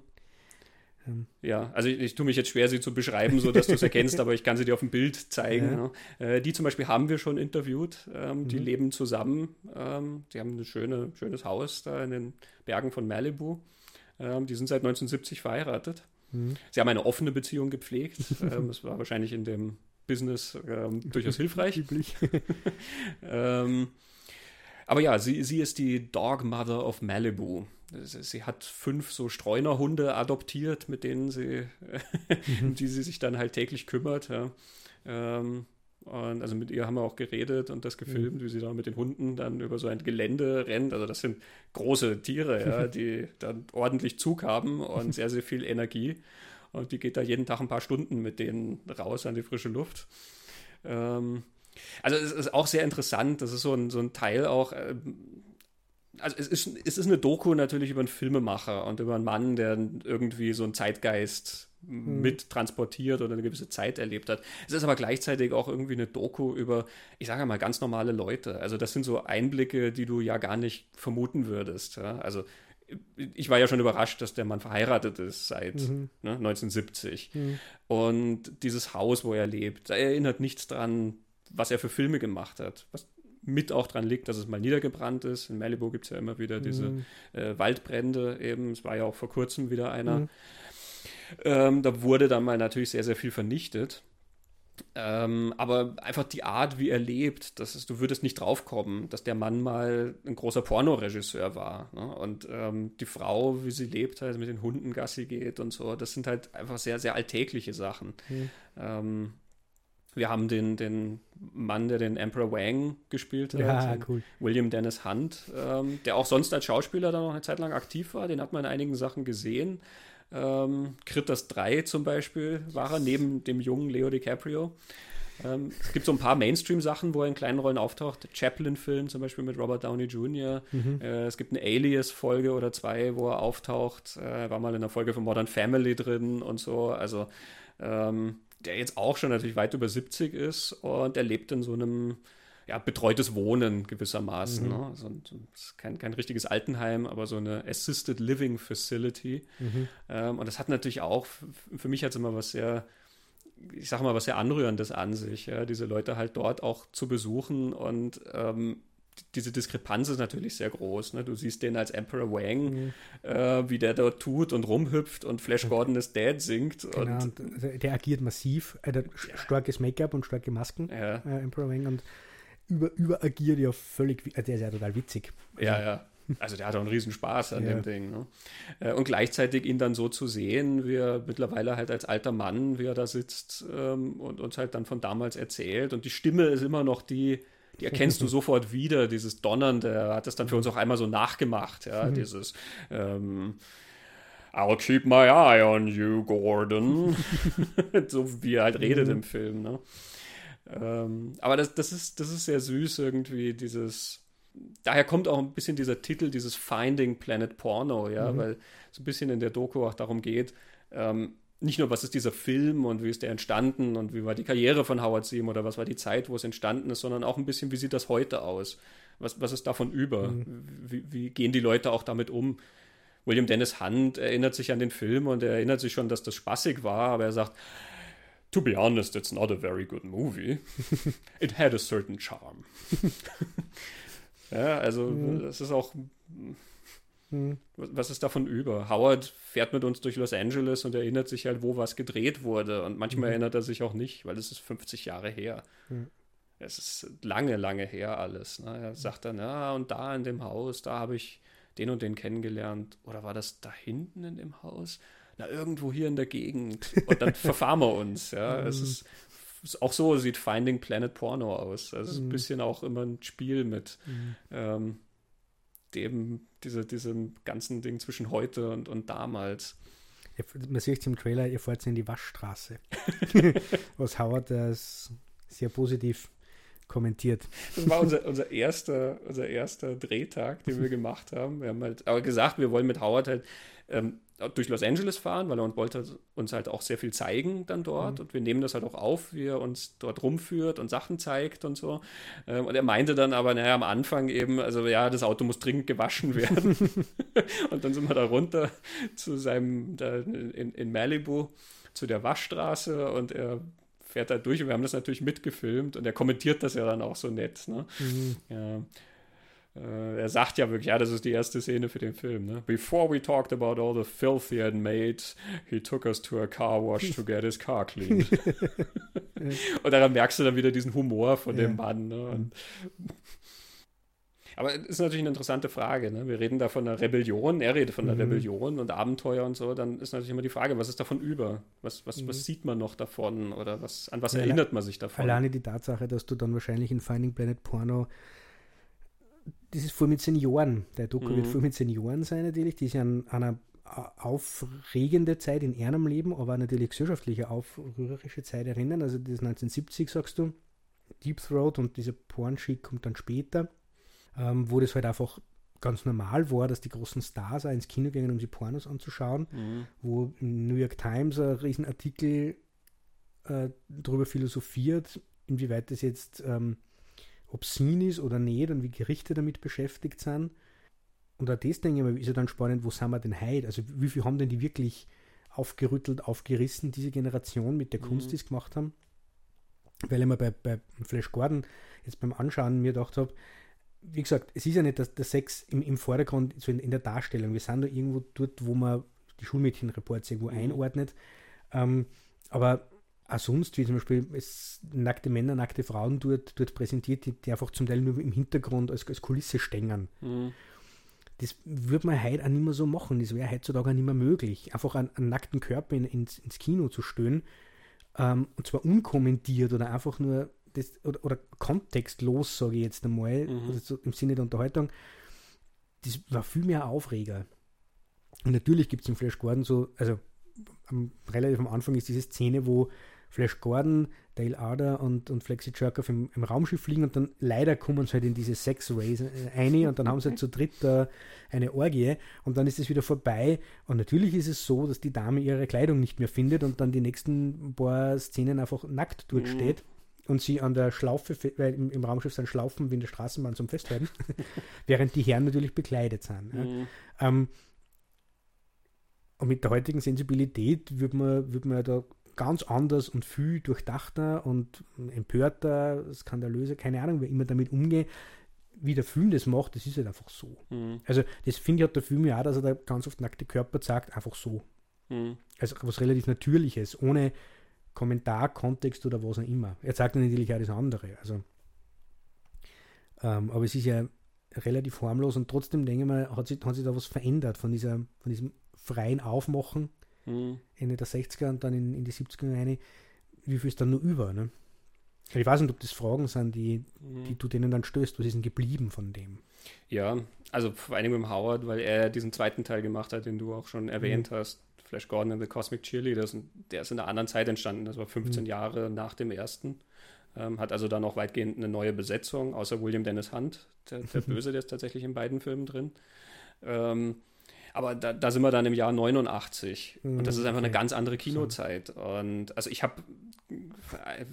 Ähm. Ja, also ich, ich, tue mich jetzt schwer, sie zu beschreiben, so dass du es erkennst, aber ich kann sie dir auf dem Bild zeigen. Ja. Äh, die zum Beispiel haben wir schon interviewt. Ähm, mhm. Die leben zusammen. Ähm, die haben ein schöne, schönes Haus da in den Bergen von Malibu. Ähm, die sind seit 1970 verheiratet. Mhm. Sie haben eine offene Beziehung gepflegt. Ähm, das war wahrscheinlich in dem Business ähm, durchaus hilfreich. ähm, aber ja, sie, sie ist die Dog Mother of Malibu. Sie hat fünf so Streunerhunde adoptiert, mit denen sie, mhm. die sie sich dann halt täglich kümmert. Ja. Ähm, und also mit ihr haben wir auch geredet und das gefilmt, mhm. wie sie dann mit den Hunden dann über so ein Gelände rennt. Also das sind große Tiere, ja, die dann ordentlich Zug haben und sehr, sehr viel Energie. Und die geht da jeden Tag ein paar Stunden mit denen raus an die frische Luft. Ähm, also es ist auch sehr interessant. Das ist so ein, so ein Teil auch. Äh, also es ist, es ist eine Doku natürlich über einen Filmemacher und über einen Mann, der irgendwie so einen Zeitgeist mhm. mit transportiert oder eine gewisse Zeit erlebt hat. Es ist aber gleichzeitig auch irgendwie eine Doku über, ich sage mal, ganz normale Leute. Also das sind so Einblicke, die du ja gar nicht vermuten würdest. Ja? Also ich war ja schon überrascht, dass der Mann verheiratet ist seit mhm. ne, 1970. Mhm. Und dieses Haus, wo er lebt, da erinnert nichts dran, was er für Filme gemacht hat. Was mit auch dran liegt, dass es mal niedergebrannt ist. In Malibu gibt es ja immer wieder diese mhm. äh, Waldbrände eben. Es war ja auch vor kurzem wieder einer. Mhm. Ähm, da wurde dann mal natürlich sehr, sehr viel vernichtet. Ähm, aber einfach die Art, wie er lebt, das ist, du würdest nicht draufkommen, dass der Mann mal ein großer Pornoregisseur war. Ne? Und ähm, die Frau, wie sie lebt, halt mit den Hunden Gassi geht und so, das sind halt einfach sehr, sehr alltägliche Sachen. Mhm. Wir haben den, den Mann, der den Emperor Wang gespielt hat, Ja, cool. William Dennis Hunt, ähm, der auch sonst als Schauspieler dann noch eine Zeit lang aktiv war. Den hat man in einigen Sachen gesehen. Ähm, Critters 3 zum Beispiel war er, neben dem jungen Leo DiCaprio. Ähm, es gibt so ein paar Mainstream-Sachen, wo er in kleinen Rollen auftaucht. Chaplin-Film zum Beispiel mit Robert Downey Jr. Äh, es gibt eine Alias-Folge oder zwei, wo er auftaucht. Äh, war mal in einer Folge von Modern Family drin und so. Also ähm, der jetzt auch schon natürlich weit über 70 ist und der lebt in so einem ja, betreutes Wohnen gewissermaßen. Ne? Also, kein, kein richtiges Altenheim, aber so eine Assisted Living Facility. Ähm, und das hat natürlich auch, für mich hat es immer was sehr, ich sag mal, was sehr Anrührendes an sich, ja? diese Leute halt dort auch zu besuchen und ähm, diese Diskrepanz ist natürlich sehr groß. Ne? Du siehst den als Emperor Wang, äh, wie der dort tut und rumhüpft und Flash Gordon is Dead singt. Genau, Und, und der, der agiert massiv. Er hat starkes Make-up und starke Masken, ja, äh, Emperor Wang, und über, überagiert ja völlig. äh, Der ist ja total witzig. Ja, ja. Also der hat auch einen riesen Spaß an Ja. dem Ding. Ne? Äh, Und gleichzeitig ihn dann so zu sehen, wie er mittlerweile halt als alter Mann, wie er da sitzt ähm, und uns halt dann von damals erzählt. Und die Stimme ist immer noch die, die erkennst du sofort wieder, dieses Donnernde. Er hat das dann für uns auch einmal so nachgemacht, ja, dieses ähm, I'll keep my eye on you, Gordon. so wie er halt redet im Film, ne? Ähm, aber das, das, ist, das ist sehr süß irgendwie, dieses. Daher kommt auch ein bisschen dieser Titel, dieses Finding Planet Porno, ja, weil so ein bisschen in der Doku auch darum geht, ähm, nicht nur, was ist dieser Film und wie ist der entstanden und wie war die Karriere von Howard Seam oder was war die Zeit, wo es entstanden ist, sondern auch ein bisschen, wie sieht das heute aus? Was, was ist davon über? Wie, wie gehen die Leute auch damit um? William Dennis Hunt erinnert sich an den Film und er erinnert sich schon, dass das spaßig war, aber er sagt, To be honest, it's not a very good movie. It had a certain charm. ja, also das ist auch. Hm. Was ist davon über? Howard fährt mit uns durch Los Angeles und erinnert sich halt, wo was gedreht wurde. Und manchmal erinnert er sich auch nicht, weil es ist 50 Jahre her. Mhm. Es ist lange, lange her alles. Ne? Er sagt dann, ja, und da in dem Haus, da habe ich den und den kennengelernt. Oder war das da hinten in dem Haus? Na, irgendwo hier in der Gegend. Und dann verfahren wir uns. Ja? Es ist, ist auch so sieht Finding Planet Porno aus. Also es ist ein bisschen auch immer ein Spiel mit ähm, dem, diese, diesem ganzen Ding zwischen heute und, und damals. Man sieht es im Trailer, ihr fahrt in die Waschstraße. Was Howard das sehr positiv kommentiert. Das war unser, unser, erster, unser erster Drehtag, den wir gemacht haben. Wir haben halt aber gesagt, wir wollen mit Howard halt ähm, durch Los Angeles fahren, weil er uns wollte uns halt auch sehr viel zeigen dann dort. Und wir nehmen das halt auch auf, wie er uns dort rumführt und Sachen zeigt und so. Ähm, und er meinte dann aber, naja, am Anfang eben, also ja, das Auto muss dringend gewaschen werden. und dann sind wir da runter zu seinem, in, in Malibu, zu der Waschstraße und er fährt da durch und wir haben das natürlich mitgefilmt und er kommentiert das ja dann auch so nett. Ne? Ja. Äh, er sagt ja wirklich, ja, das ist die erste Szene für den Film. Ne? Before we talked about all the filth he had made, he took us to a car wash to get his car cleaned. und daran merkst du dann wieder diesen Humor von Ja. dem Mann. Ne? Und aber es ist natürlich eine interessante Frage. Ne? Wir reden da von einer Rebellion, er redet von einer Mhm. Rebellion und Abenteuer und so. Dann ist natürlich immer die Frage, was ist davon über? Was, was, Mhm. was sieht man noch davon? Oder was, an was Ja, erinnert man sich davon? Alleine die Tatsache, dass du dann wahrscheinlich in Finding Planet Porno das ist voll mit Senioren. Der Doku Mhm. wird voll mit Senioren sein natürlich. Die ist ja an einer aufregende Zeit in ihrem Leben, aber natürlich gesellschaftliche aufrührerische Zeit erinnern. Also das ist 1970, sagst du. Deep Throat und dieser Porn-Schick kommt dann später, ähm, wo das halt einfach ganz normal war, dass die großen Stars auch ins Kino gingen, um sich Pornos anzuschauen Mhm. wo New York Times ein Riesenartikel äh, darüber philosophiert, inwieweit das jetzt ähm, obscen ist oder nicht und wie Gerichte damit beschäftigt sind. Und auch das, denke ich mal, ist ja dann spannend, wo sind wir denn heute? Also wie viel haben denn die wirklich aufgerüttelt, aufgerissen, diese Generation mit der Kunst, Mhm. die es gemacht haben? Weil ich mir bei, bei Flash Gordon jetzt beim Anschauen mir gedacht habe, wie gesagt, es ist ja nicht dass der Sex im, im Vordergrund, so in, in der Darstellung. Wir sind da irgendwo dort, wo man die Schulmädchenreports irgendwo Mhm. einordnet. Ähm, aber auch sonst, wie zum Beispiel es nackte Männer, nackte Frauen dort, dort präsentiert, die, die einfach zum Teil nur im Hintergrund als, als Kulisse stängern. Mhm. Das würde man heute auch nicht mehr so machen. Das wäre heutzutage auch nicht mehr möglich. Einfach einen, einen nackten Körper in, ins, ins Kino zu stöhnen. ähm, und zwar unkommentiert oder einfach nur das, oder, oder kontextlos, sage ich jetzt einmal, mhm. also so im Sinne der Unterhaltung, das war viel mehr Aufreger. Und natürlich gibt es im Flash Gordon so, also am, relativ am Anfang ist diese Szene, wo Flash Gordon, Dale Arder und, und Flexi Jerkoff im, im Raumschiff fliegen und dann leider kommen sie halt in diese Sex Rays äh, ein und dann haben sie halt zu dritt da eine Orgie und dann ist es wieder vorbei und natürlich ist es so, dass die Dame ihre Kleidung nicht mehr findet und dann die nächsten paar Szenen einfach nackt dort mhm. steht und sie an der Schlaufe, weil im, im Raumschiff sind Schlaufen wie in der Straßenbahn zum Festhalten, während die Herren natürlich bekleidet sind. Mhm. Ja. Ähm, und mit der heutigen Sensibilität würde man, würd man da ganz anders und viel durchdachter und empörter, skandalöser, keine Ahnung, wie immer damit umgehe, wie der Film das macht, das ist halt einfach so. Mhm. Also das finde ich hat der Film ja auch, dass er da ganz oft nackte Körper zeigt, einfach so. Mhm. Also was relativ Natürliches, ohne Kommentar, Kontext oder was auch immer. Er zeigt natürlich auch das andere. Also, ähm, aber es ist ja relativ harmlos und trotzdem denke ich mal, hat sich, hat sich da was verändert von, dieser, von diesem freien Aufmachen mhm. Ende der 60er und dann in, in die 70er rein, wie viel ist dann nur über, ne? Ich weiß nicht, ob das Fragen sind, die, mhm. die du denen dann stößt. Was ist denn geblieben von dem? Ja, also vor allem mit Howard, weil er diesen zweiten Teil gemacht hat, den du auch schon erwähnt mhm. hast. Flash Gordon and the Cosmic Cheerleaders. Der ist in einer anderen Zeit entstanden. Das war 15 mhm. Jahre nach dem ersten. Ähm, hat also dann auch weitgehend eine neue Besetzung, außer William Dennis Hunt, der, der Böse, der ist tatsächlich in beiden Filmen drin. Ähm, aber da, da, sind wir dann im Jahr 89. Mhm, und das ist einfach okay. eine ganz andere Kinozeit. Und also ich habe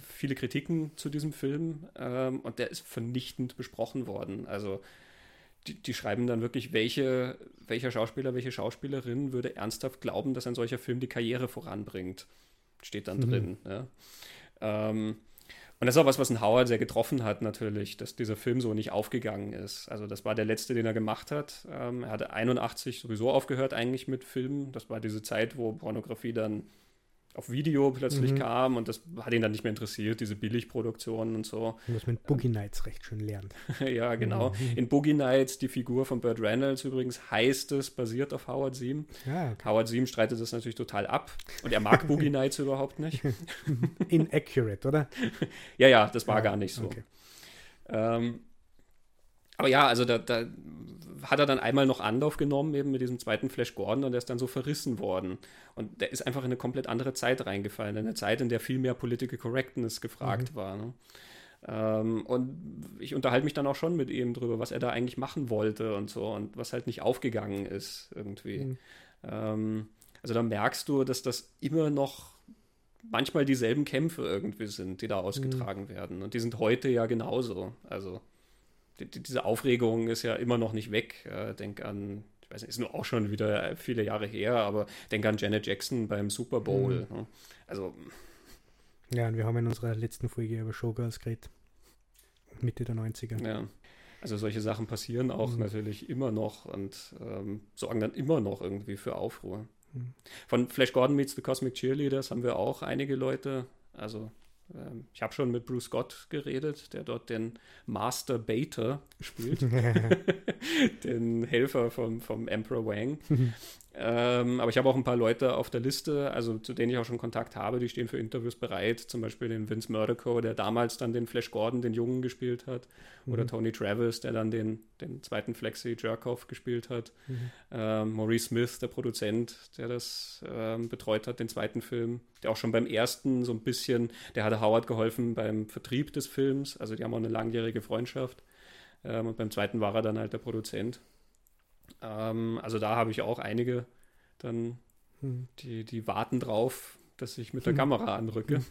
viele Kritiken zu diesem Film ähm, und der ist vernichtend besprochen worden. Also die, die, schreiben dann wirklich, welche, welcher Schauspieler, welche Schauspielerin würde ernsthaft glauben, dass ein solcher Film die Karriere voranbringt. Steht dann mhm. drin. Ja. Ähm, und das ist auch was, was ein Howard sehr getroffen hat, natürlich, dass dieser Film so nicht aufgegangen ist. Also, das war der letzte, den er gemacht hat. Ähm, er hatte 81 sowieso aufgehört, eigentlich mit Filmen. Das war diese Zeit, wo Pornografie dann auf Video plötzlich mhm. kam und das hat ihn dann nicht mehr interessiert, diese Billigproduktionen und so. Und das mit Boogie Nights recht schön lernt. ja, genau. Mhm. In Boogie Nights, die Figur von Burt Reynolds übrigens, heißt es, basiert auf Howard Seam. Ja, okay. Howard Seam streitet das natürlich total ab und er mag Boogie Nights überhaupt nicht. Inaccurate, oder? ja, ja, das war ja, gar nicht so. Okay. Ähm, aber ja, also da, da, hat er dann einmal noch Anlauf genommen, eben mit diesem zweiten Flash Gordon, und der ist dann so verrissen worden. Und der ist einfach in eine komplett andere Zeit reingefallen, in eine Zeit, in der viel mehr Political Correctness gefragt mhm. war. Ne? Ähm, und ich unterhalte mich dann auch schon mit ihm drüber, was er da eigentlich machen wollte und so und was halt nicht aufgegangen ist irgendwie. Mhm. Ähm, also da merkst du, dass das immer noch manchmal dieselben Kämpfe irgendwie sind, die da ausgetragen mhm. werden. Und die sind heute ja genauso. Also diese Aufregung ist ja immer noch nicht weg. Äh, denk an, ich weiß nicht, ist nur auch schon wieder viele Jahre her, aber denk an Janet Jackson beim Super Bowl. Mhm. Ne? Also. Ja, und wir haben in unserer letzten Folge über Showgirls geredet. Mitte der 90er. Ja. Also solche Sachen passieren auch mhm. natürlich immer noch und ähm, sorgen dann immer noch irgendwie für Aufruhr. Mhm. Von Flash Gordon meets the Cosmic Cheerleaders haben wir auch einige Leute, also ähm, ich habe schon mit Bruce Scott geredet, der dort den Master Bater spielt, den Helfer vom, vom Emperor Wang. ähm, aber ich habe auch ein paar Leute auf der Liste, also zu denen ich auch schon Kontakt habe, die stehen für Interviews bereit. Zum Beispiel den Vince Murdoch, der damals dann den Flash Gordon, den Jungen, gespielt hat. Oder mhm. Tony Travis, der dann den, den zweiten Flexi Jerkoff gespielt hat. Mhm. Ähm, Maurice Smith, der Produzent, der das ähm, betreut hat, den zweiten Film. Der auch schon beim ersten so ein bisschen, der hatte Howard geholfen beim Vertrieb des Films. Also die haben auch eine langjährige Freundschaft. Ähm, und beim zweiten war er dann halt der Produzent. Ähm, also da habe ich auch einige dann, hm. die, die warten drauf, dass ich mit der hm. Kamera anrücke.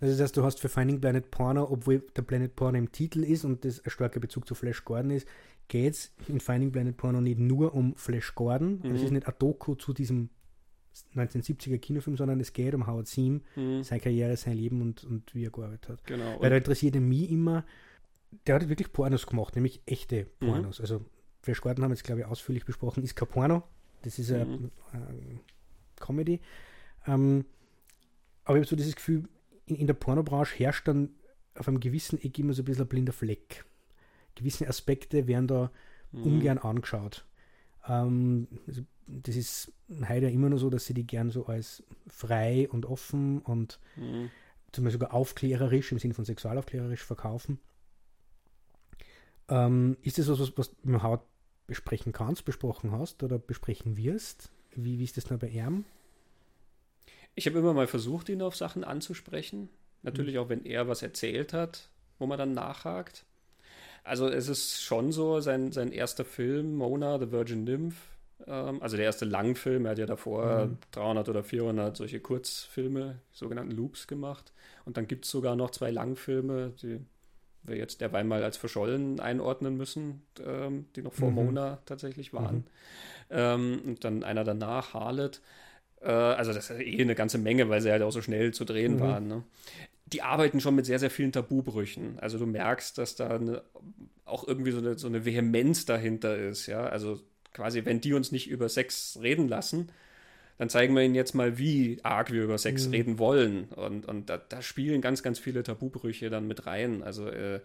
Das heißt, du hast für Finding Planet Porno, obwohl der Planet Porno im Titel ist und das ein starker Bezug zu Flash Gordon ist, geht es in Finding Planet Porno nicht nur um Flash Gordon. Mhm. Es ist nicht ein Doku zu diesem 1970er Kinofilm, sondern es geht um Howard Seam, mhm. seine Karriere, sein Leben und, und wie er gearbeitet hat. Genau. Weil da interessierte mich immer, der hat wirklich Pornos gemacht, nämlich echte mhm. Pornos. Mhm. Also Flash Gordon haben wir jetzt, glaube ich, ausführlich besprochen, ist kein Porno. Das ist eine, mhm. eine Comedy. Ähm, aber ich habe so dieses Gefühl, in, in der Pornobranche herrscht dann auf einem gewissen Eck immer so ein bisschen ein blinder Fleck. Gewisse Aspekte werden da mhm. ungern angeschaut. Ähm, also das ist heute immer nur so, dass sie die gern so als frei und offen und mhm. zum Beispiel sogar aufklärerisch im Sinne von sexualaufklärerisch verkaufen. Ähm, ist das was, was du im Haut besprechen kannst, besprochen hast oder besprechen wirst? Wie, wie ist das noch bei ihm? Ich habe immer mal versucht, ihn auf Sachen anzusprechen. Natürlich mhm. auch, wenn er was erzählt hat, wo man dann nachhakt. Also es ist schon so, sein, sein erster Film, Mona, The Virgin Nymph, ähm, also der erste Langfilm, er hat ja davor mhm. 300 oder 400 solche Kurzfilme, sogenannten Loops gemacht. Und dann gibt es sogar noch zwei Langfilme, die wir jetzt derweil mal als verschollen einordnen müssen, ähm, die noch vor mhm. Mona tatsächlich waren. Mhm. Ähm, und dann einer danach, Harlot. Äh, also das ist eh eine ganze Menge, weil sie halt auch so schnell zu drehen mhm. waren. Ne? Die arbeiten schon mit sehr, sehr vielen Tabubrüchen. Also du merkst, dass da eine, auch irgendwie so eine, so eine Vehemenz dahinter ist. Ja, also quasi, wenn die uns nicht über Sex reden lassen, dann zeigen wir ihnen jetzt mal, wie arg wir über Sex mhm. reden wollen. Und, und da, da, spielen ganz, ganz viele Tabubrüche dann mit rein. Also äh,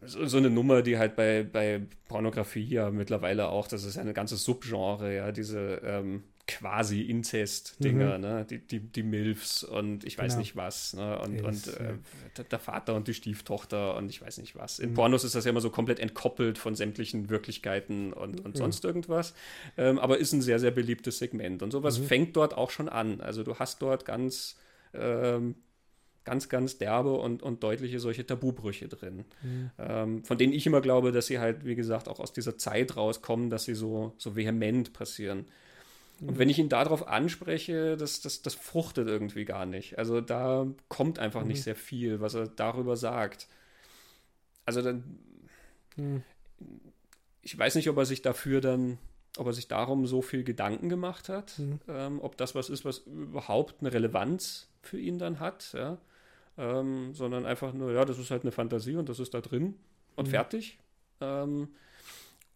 so, so, eine Nummer, die halt bei, bei Pornografie ja mittlerweile auch, das ist ja ein ganzes Subgenre, ja, diese ähm, quasi Inzest-Dinger, mhm. ne? Die, die, die Milfs und ich weiß genau. nicht was, ne? Und, Elf, und äh, der Vater und die Stieftochter und ich weiß nicht was. In mhm. Pornos ist das ja immer so komplett entkoppelt von sämtlichen Wirklichkeiten und, und sonst irgendwas. Ähm, aber ist ein sehr, sehr beliebtes Segment. Und sowas mhm. fängt dort auch schon an. Also du hast dort ganz ähm, ganz, ganz derbe und, und deutliche solche Tabubrüche drin, mhm. ähm, von denen ich immer glaube, dass sie halt, wie gesagt, auch aus dieser Zeit rauskommen, dass sie so, so vehement passieren. Und wenn ich ihn darauf anspreche, das, das, das fruchtet irgendwie gar nicht. Also da kommt einfach mhm. nicht sehr viel, was er darüber sagt. Also dann, mhm. ich weiß nicht, ob er sich dafür dann, ob er sich darum so viel Gedanken gemacht hat, mhm. ähm, ob das was ist, was überhaupt eine Relevanz für ihn dann hat, ja. Ähm, sondern einfach nur, ja, das ist halt eine Fantasie und das ist da drin und mhm. fertig. Ähm,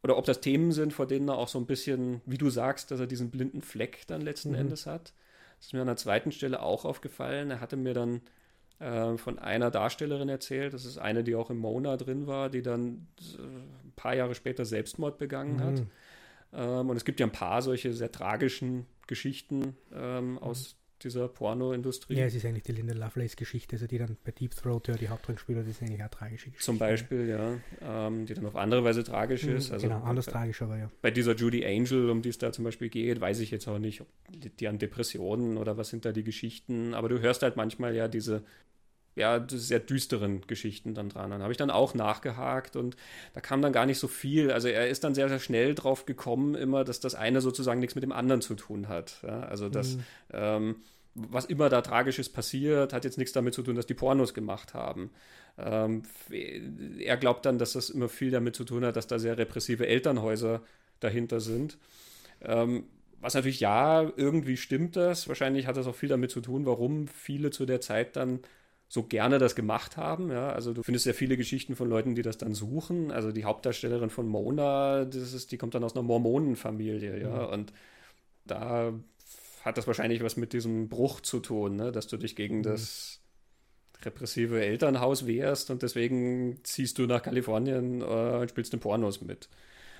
oder ob das Themen sind, vor denen er auch so ein bisschen, wie du sagst, dass er diesen blinden Fleck dann letzten mhm. Endes hat. Das ist mir an der zweiten Stelle auch aufgefallen. Er hatte mir dann äh, von einer Darstellerin erzählt, das ist eine, die auch im Mona drin war, die dann äh, ein paar Jahre später Selbstmord begangen mhm. hat. Ähm, und es gibt ja ein paar solche sehr tragischen Geschichten ähm, aus dieser Pornoindustrie. Ja, es ist eigentlich die Linda Lovelace-Geschichte, also die dann bei Deep Throat ja die Hauptrolle spielt, das ist eigentlich eine tragische Geschichte. Zum Beispiel, ja, ähm, die dann auf andere Weise tragisch mhm, ist. Also genau, anders bei, tragisch, aber ja. Bei dieser Judy Angel, um die es da zum Beispiel geht, weiß ich jetzt auch nicht, ob die, die an Depressionen oder was sind da die Geschichten, aber du hörst halt manchmal ja diese ja, sehr düsteren Geschichten dann dran. Dann habe ich dann auch nachgehakt und da kam dann gar nicht so viel. Also er ist dann sehr, sehr schnell drauf gekommen, immer, dass das eine sozusagen nichts mit dem anderen zu tun hat. Ja, also dass mhm. ähm, was immer da Tragisches passiert, hat jetzt nichts damit zu tun, dass die Pornos gemacht haben. Ähm, er glaubt dann, dass das immer viel damit zu tun hat, dass da sehr repressive Elternhäuser dahinter sind. Ähm, was natürlich ja, irgendwie stimmt das. Wahrscheinlich hat das auch viel damit zu tun, warum viele zu der Zeit dann so gerne das gemacht haben. Ja, also du findest sehr viele Geschichten von Leuten, die das dann suchen. Also die Hauptdarstellerin von Mona, das ist, die kommt dann aus einer Mormonenfamilie, ja. Mhm. Und da hat das wahrscheinlich was mit diesem Bruch zu tun, ne? dass du dich gegen mhm. das repressive Elternhaus wehrst und deswegen ziehst du nach Kalifornien äh, und spielst den Pornos mit.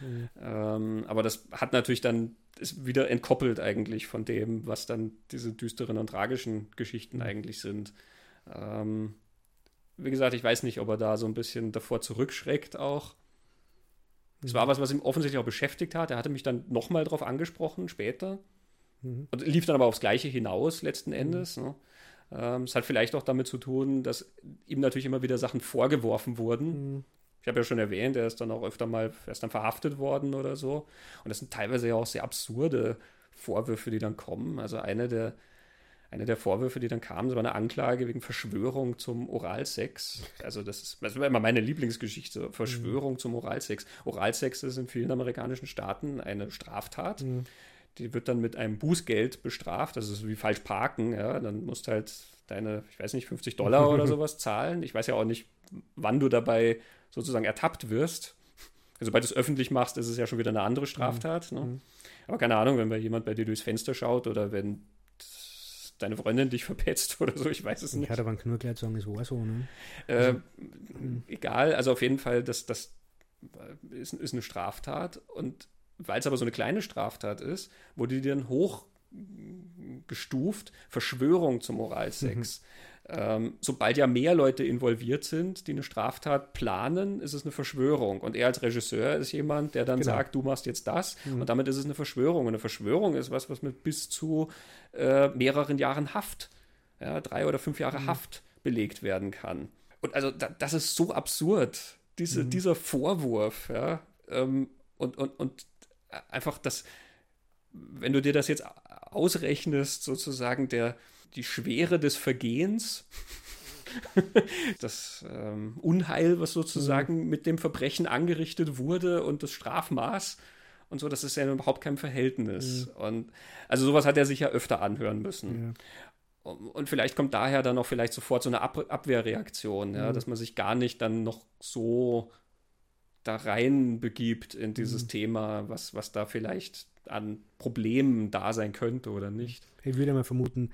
Mhm. Ähm, aber das hat natürlich dann, ist wieder entkoppelt eigentlich von dem, was dann diese düsteren und tragischen Geschichten mhm. eigentlich sind. Ähm, wie gesagt, ich weiß nicht, ob er da so ein bisschen davor zurückschreckt auch. Es war was, was ihn offensichtlich auch beschäftigt hat. Er hatte mich dann nochmal drauf angesprochen später. Mhm. Und lief dann aber aufs Gleiche hinaus letzten mhm. Endes. Mhm. Ne? Ähm, es hat vielleicht auch damit zu tun, dass ihm natürlich immer wieder Sachen vorgeworfen wurden. Mhm. Ich habe ja schon erwähnt, er ist dann auch öfter mal, er ist dann verhaftet worden oder so. Und das sind teilweise ja auch sehr absurde Vorwürfe, die dann kommen. Also eine der, eine der Vorwürfe, die dann kamen, war eine Anklage wegen Verschwörung zum Oralsex. Also das, ist, das war immer meine Lieblingsgeschichte, Verschwörung mhm. zum Oralsex. Oralsex ist in vielen amerikanischen Staaten eine Straftat. Mhm die wird dann mit einem Bußgeld bestraft, das ist wie falsch parken, ja, dann musst du halt deine, ich weiß nicht, 50 Dollar oder sowas zahlen. Ich weiß ja auch nicht, wann du dabei sozusagen ertappt wirst. Also, sobald du es öffentlich machst, ist es ja schon wieder eine andere Straftat. Mhm. Ne? Aber keine Ahnung, wenn bei jemand bei dir durchs Fenster schaut oder wenn deine Freundin dich verpetzt oder so, ich weiß es nicht. Ich hatte aber nur gleich sagen, es war so. Ne? Äh, also, egal, also auf jeden Fall, das, das ist, ist eine Straftat und weil es aber so eine kleine Straftat ist, wurde die dann hochgestuft, Verschwörung zum Moralsex. Mhm. Ähm, sobald ja mehr Leute involviert sind, die eine Straftat planen, ist es eine Verschwörung. Und er als Regisseur ist jemand, der dann genau. sagt, du machst jetzt das. Mhm. Und damit ist es eine Verschwörung. Und eine Verschwörung ist was, was mit bis zu äh, mehreren Jahren Haft, ja, drei oder fünf Jahre mhm. Haft belegt werden kann. Und also da, das ist so absurd, diese, mhm. dieser Vorwurf, ja. Ähm, und, und, und einfach das, wenn du dir das jetzt ausrechnest, sozusagen der, die Schwere des Vergehens, das ähm, Unheil, was sozusagen mhm. mit dem Verbrechen angerichtet wurde und das Strafmaß und so, das ist ja überhaupt kein Verhältnis. Mhm. Und also sowas hat er sich ja öfter anhören müssen. Ja. Und vielleicht kommt daher dann auch vielleicht sofort so eine Ab Abwehrreaktion, ja, mhm. dass man sich gar nicht dann noch so da rein begibt in dieses mhm. Thema, was, was da vielleicht an Problemen da sein könnte oder nicht. Ich würde mal vermuten,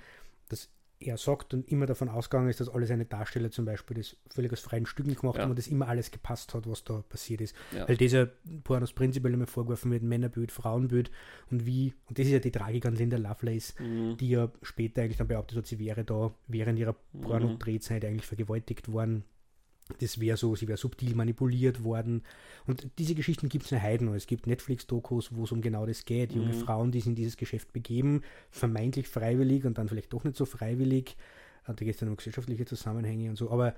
dass er sagt und immer davon ausgegangen ist, dass alle seine Darsteller zum Beispiel das völlig aus freien Stücken gemacht ja. haben und dass immer alles gepasst hat, was da passiert ist. Ja. Weil dieser Pornos prinzipiell immer vorgeworfen wird, Männerbild, Frauenbild und wie, und das ist ja die Tragik an Linda Lovelace, mhm. die ja später eigentlich dann behauptet hat, sie wäre da während ihrer mhm. Pornodrehzeit eigentlich vergewaltigt worden das wäre so, sie wäre subtil manipuliert worden. Und diese Geschichten gibt es eine Heiden. Es gibt Netflix-Dokus, wo es um genau das geht. Junge mhm. Frauen, die sich in dieses Geschäft begeben, vermeintlich freiwillig und dann vielleicht doch nicht so freiwillig. Da geht es dann um gesellschaftliche Zusammenhänge und so. Aber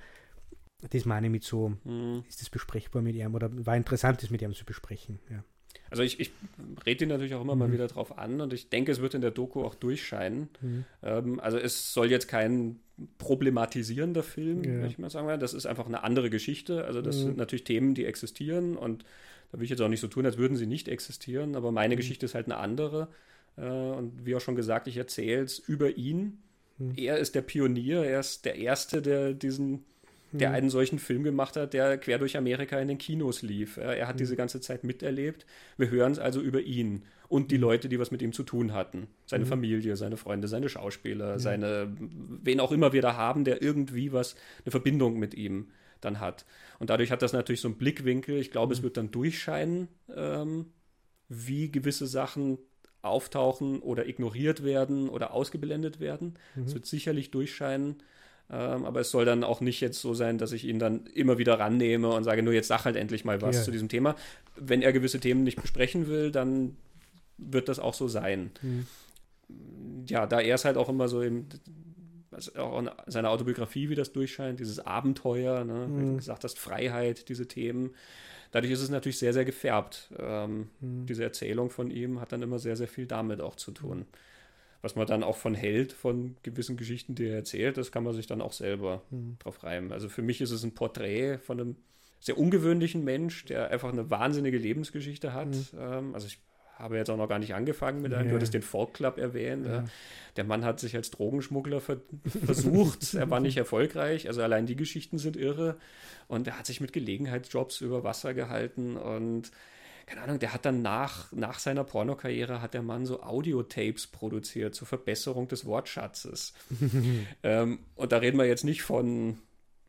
das meine ich mit so, mhm. ist das besprechbar mit ihm oder war interessant, das mit ihm zu besprechen. Ja. Also ich, ich rede ihn natürlich auch immer mhm. mal wieder drauf an und ich denke, es wird in der Doku auch durchscheinen. Mhm. Ähm, also es soll jetzt kein problematisierender Film, ja. ich mal sagen. Das ist einfach eine andere Geschichte. Also das mhm. sind natürlich Themen, die existieren und da will ich jetzt auch nicht so tun, als würden sie nicht existieren, aber meine mhm. Geschichte ist halt eine andere. Äh, und wie auch schon gesagt, ich erzähle es über ihn. Mhm. Er ist der Pionier, er ist der Erste, der diesen der mhm. einen solchen Film gemacht hat, der quer durch Amerika in den Kinos lief. Er hat mhm. diese ganze Zeit miterlebt. Wir hören es also über ihn und die mhm. Leute, die was mit ihm zu tun hatten. Seine mhm. Familie, seine Freunde, seine Schauspieler, mhm. seine, wen auch immer wir da haben, der irgendwie was, eine Verbindung mit ihm dann hat. Und dadurch hat das natürlich so einen Blickwinkel. Ich glaube, es wird dann durchscheinen, ähm, wie gewisse Sachen auftauchen oder ignoriert werden oder ausgeblendet werden. Es wird sicherlich durchscheinen. Ähm, aber es soll dann auch nicht jetzt so sein, dass ich ihn dann immer wieder rannehme und sage, nur jetzt sag halt endlich mal was ja. zu diesem Thema. Wenn er gewisse Themen nicht besprechen will, dann wird das auch so sein. Mhm. Ja, da er es halt auch immer so im, also auch in seiner Autobiografie, wie das durchscheint, dieses Abenteuer, ne, mhm. wie du gesagt hast, Freiheit, diese Themen. Dadurch ist es natürlich sehr, sehr gefärbt. Ähm, mhm. Diese Erzählung von ihm hat dann immer sehr, sehr viel damit auch zu tun was man dann auch von hält, von gewissen Geschichten, die er erzählt, das kann man sich dann auch selber mhm. drauf reimen. Also für mich ist es ein Porträt von einem sehr ungewöhnlichen Mensch, der einfach eine wahnsinnige Lebensgeschichte hat. Mhm. Ähm, also ich habe jetzt auch noch gar nicht angefangen mit einem, ja. du hattest den Folk Club erwähnt. Ja. Der Mann hat sich als Drogenschmuggler ver versucht, er war nicht erfolgreich, also allein die Geschichten sind irre. Und er hat sich mit Gelegenheitsjobs über Wasser gehalten und keine Ahnung, der hat dann nach, nach seiner Pornokarriere hat der Mann so Audiotapes produziert zur Verbesserung des Wortschatzes. ähm, und da reden wir jetzt nicht von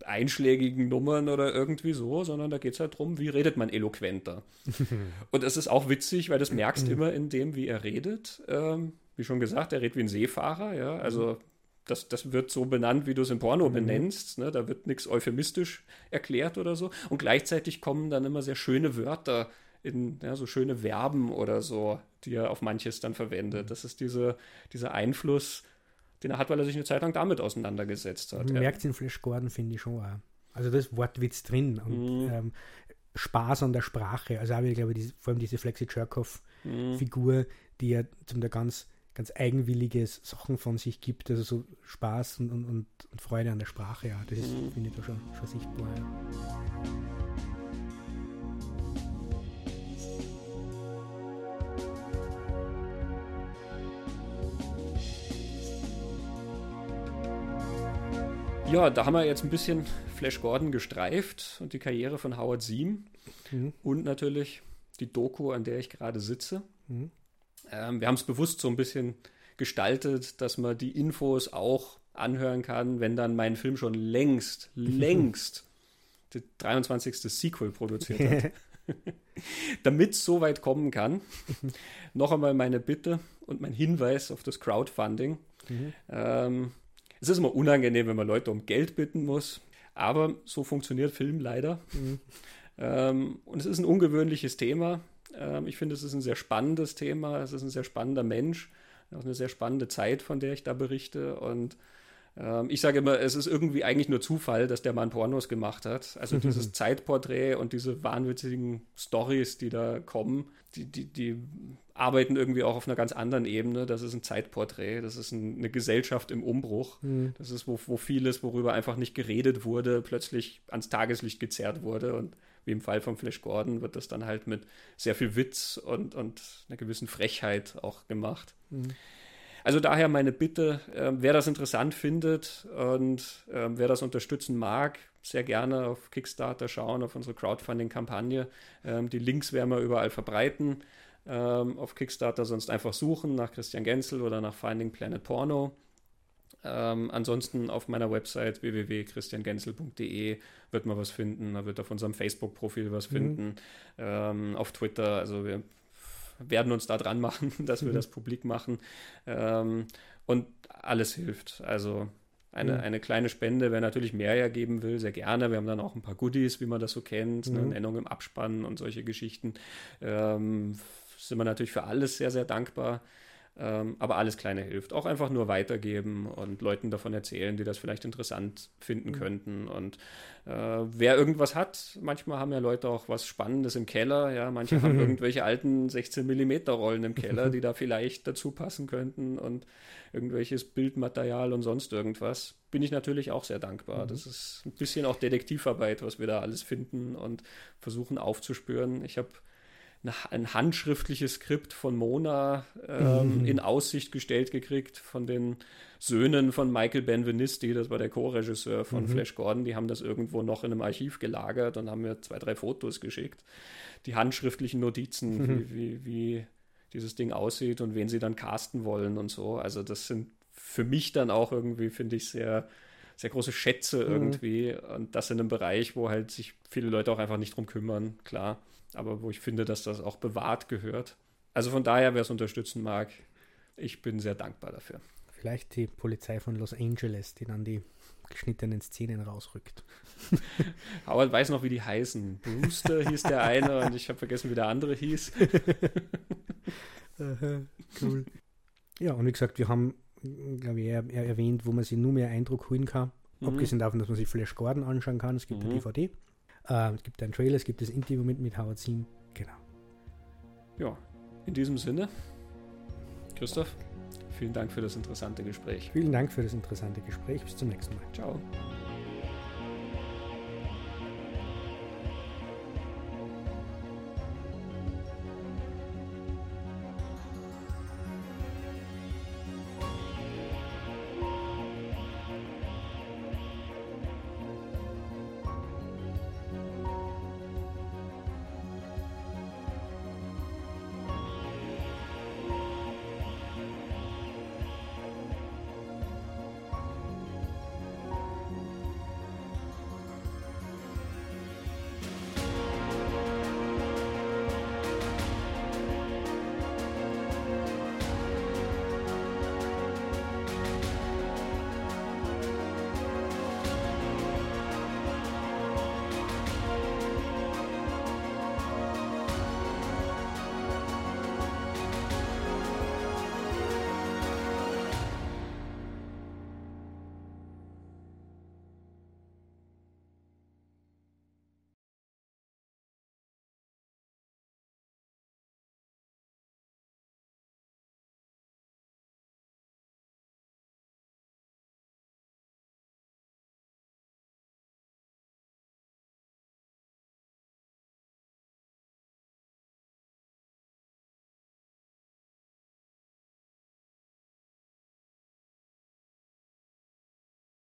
einschlägigen Nummern oder irgendwie so, sondern da geht es halt darum, wie redet man eloquenter. und es ist auch witzig, weil das merkst du immer in dem, wie er redet. Ähm, wie schon gesagt, er redet wie ein Seefahrer, ja, also das, das wird so benannt, wie du es im Porno mhm. benennst. Ne? Da wird nichts euphemistisch erklärt oder so. Und gleichzeitig kommen dann immer sehr schöne Wörter in ja, so schöne Verben oder so, die er auf manches dann verwendet. Das ist diese, dieser Einfluss, den er hat, weil er sich eine Zeit lang damit auseinandergesetzt hat. Man ja. merkt es in Flash Gordon, finde ich schon auch. Also das Wortwitz drin und mhm. ähm, Spaß an der Sprache. Also habe ich glaube ich, vor allem diese Flexi Cherkov-Figur, mhm. die ja zum der ganz ganz eigenwilliges Sachen von sich gibt, also so Spaß und, und, und Freude an der Sprache, ja, das ist, mhm. finde ich da schon, schon sichtbar. Ja. Ja, da haben wir jetzt ein bisschen Flash Gordon gestreift und die Karriere von Howard Seam mhm. und natürlich die Doku, an der ich gerade sitze. Mhm. Ähm, wir haben es bewusst so ein bisschen gestaltet, dass man die Infos auch anhören kann, wenn dann mein Film schon längst, längst das 23. Sequel produziert hat. Damit es so weit kommen kann, noch einmal meine Bitte und mein Hinweis auf das Crowdfunding. Mhm. Ähm, es ist immer unangenehm, wenn man Leute um Geld bitten muss, aber so funktioniert Film leider. Mhm. Ähm, und es ist ein ungewöhnliches Thema. Ähm, ich finde, es ist ein sehr spannendes Thema. Es ist ein sehr spannender Mensch. Auch eine sehr spannende Zeit, von der ich da berichte. Und ähm, ich sage immer, es ist irgendwie eigentlich nur Zufall, dass der Mann Pornos gemacht hat. Also dieses Zeitporträt und diese wahnwitzigen Stories, die da kommen, die, die, die arbeiten irgendwie auch auf einer ganz anderen Ebene. Das ist ein Zeitporträt, das ist ein, eine Gesellschaft im Umbruch. Mhm. Das ist, wo, wo vieles, worüber einfach nicht geredet wurde, plötzlich ans Tageslicht gezerrt wurde. Und wie im Fall von Flash Gordon wird das dann halt mit sehr viel Witz und, und einer gewissen Frechheit auch gemacht. Mhm. Also daher meine Bitte, äh, wer das interessant findet und äh, wer das unterstützen mag, sehr gerne auf Kickstarter schauen, auf unsere Crowdfunding-Kampagne. Ähm, die Links werden wir überall verbreiten. Ähm, auf Kickstarter sonst einfach suchen nach Christian Genzel oder nach Finding Planet Porno. Ähm, ansonsten auf meiner Website www.christiangenzel.de wird man was finden. Da wird auf unserem Facebook-Profil was mhm. finden. Mhm. Ähm, auf Twitter, also wir werden uns da dran machen, dass wir mhm. das publik machen. Ähm, und alles hilft. Also eine, mhm. eine kleine Spende, wer natürlich mehr hergeben will, sehr gerne. Wir haben dann auch ein paar Goodies, wie man das so kennt, mhm. eine Nennung im Abspann und solche Geschichten. Sind wir natürlich für alles sehr, sehr dankbar. Ähm, aber alles Kleine hilft. Auch einfach nur weitergeben und Leuten davon erzählen, die das vielleicht interessant finden mhm. könnten. Und äh, wer irgendwas hat, manchmal haben ja Leute auch was Spannendes im Keller. Ja, manche haben irgendwelche alten 16 mm Rollen im Keller, die da vielleicht dazu passen könnten und irgendwelches Bildmaterial und sonst irgendwas. Bin ich natürlich auch sehr dankbar. Mhm. Das ist ein bisschen auch Detektivarbeit, was wir da alles finden und versuchen aufzuspüren. Ich habe ein handschriftliches Skript von Mona ähm, mhm. in Aussicht gestellt gekriegt von den Söhnen von Michael Benvenisti, das war der Co-Regisseur von mhm. Flash Gordon, die haben das irgendwo noch in einem Archiv gelagert und haben mir zwei, drei Fotos geschickt. Die handschriftlichen Notizen, mhm. wie, wie, wie dieses Ding aussieht und wen sie dann casten wollen und so. Also das sind für mich dann auch irgendwie, finde ich, sehr, sehr große Schätze mhm. irgendwie. Und das in einem Bereich, wo halt sich viele Leute auch einfach nicht drum kümmern, klar aber wo ich finde, dass das auch bewahrt gehört. Also von daher, wer es unterstützen mag, ich bin sehr dankbar dafür. Vielleicht die Polizei von Los Angeles, die dann die geschnittenen Szenen rausrückt. Howard weiß noch, wie die heißen. Brewster hieß der eine und ich habe vergessen, wie der andere hieß. cool. Ja, und wie gesagt, wir haben, glaube ich, erwähnt, wo man sich nur mehr Eindruck holen kann. Mhm. Abgesehen davon, dass man sich Flash Gordon anschauen kann. Es gibt mhm. eine DVD. Äh, es gibt einen Trailer, es gibt das Interview mit, mit Howard Zinn. Genau. Ja, in diesem Sinne, Christoph, vielen Dank für das interessante Gespräch. Vielen Dank für das interessante Gespräch. Bis zum nächsten Mal. Ciao.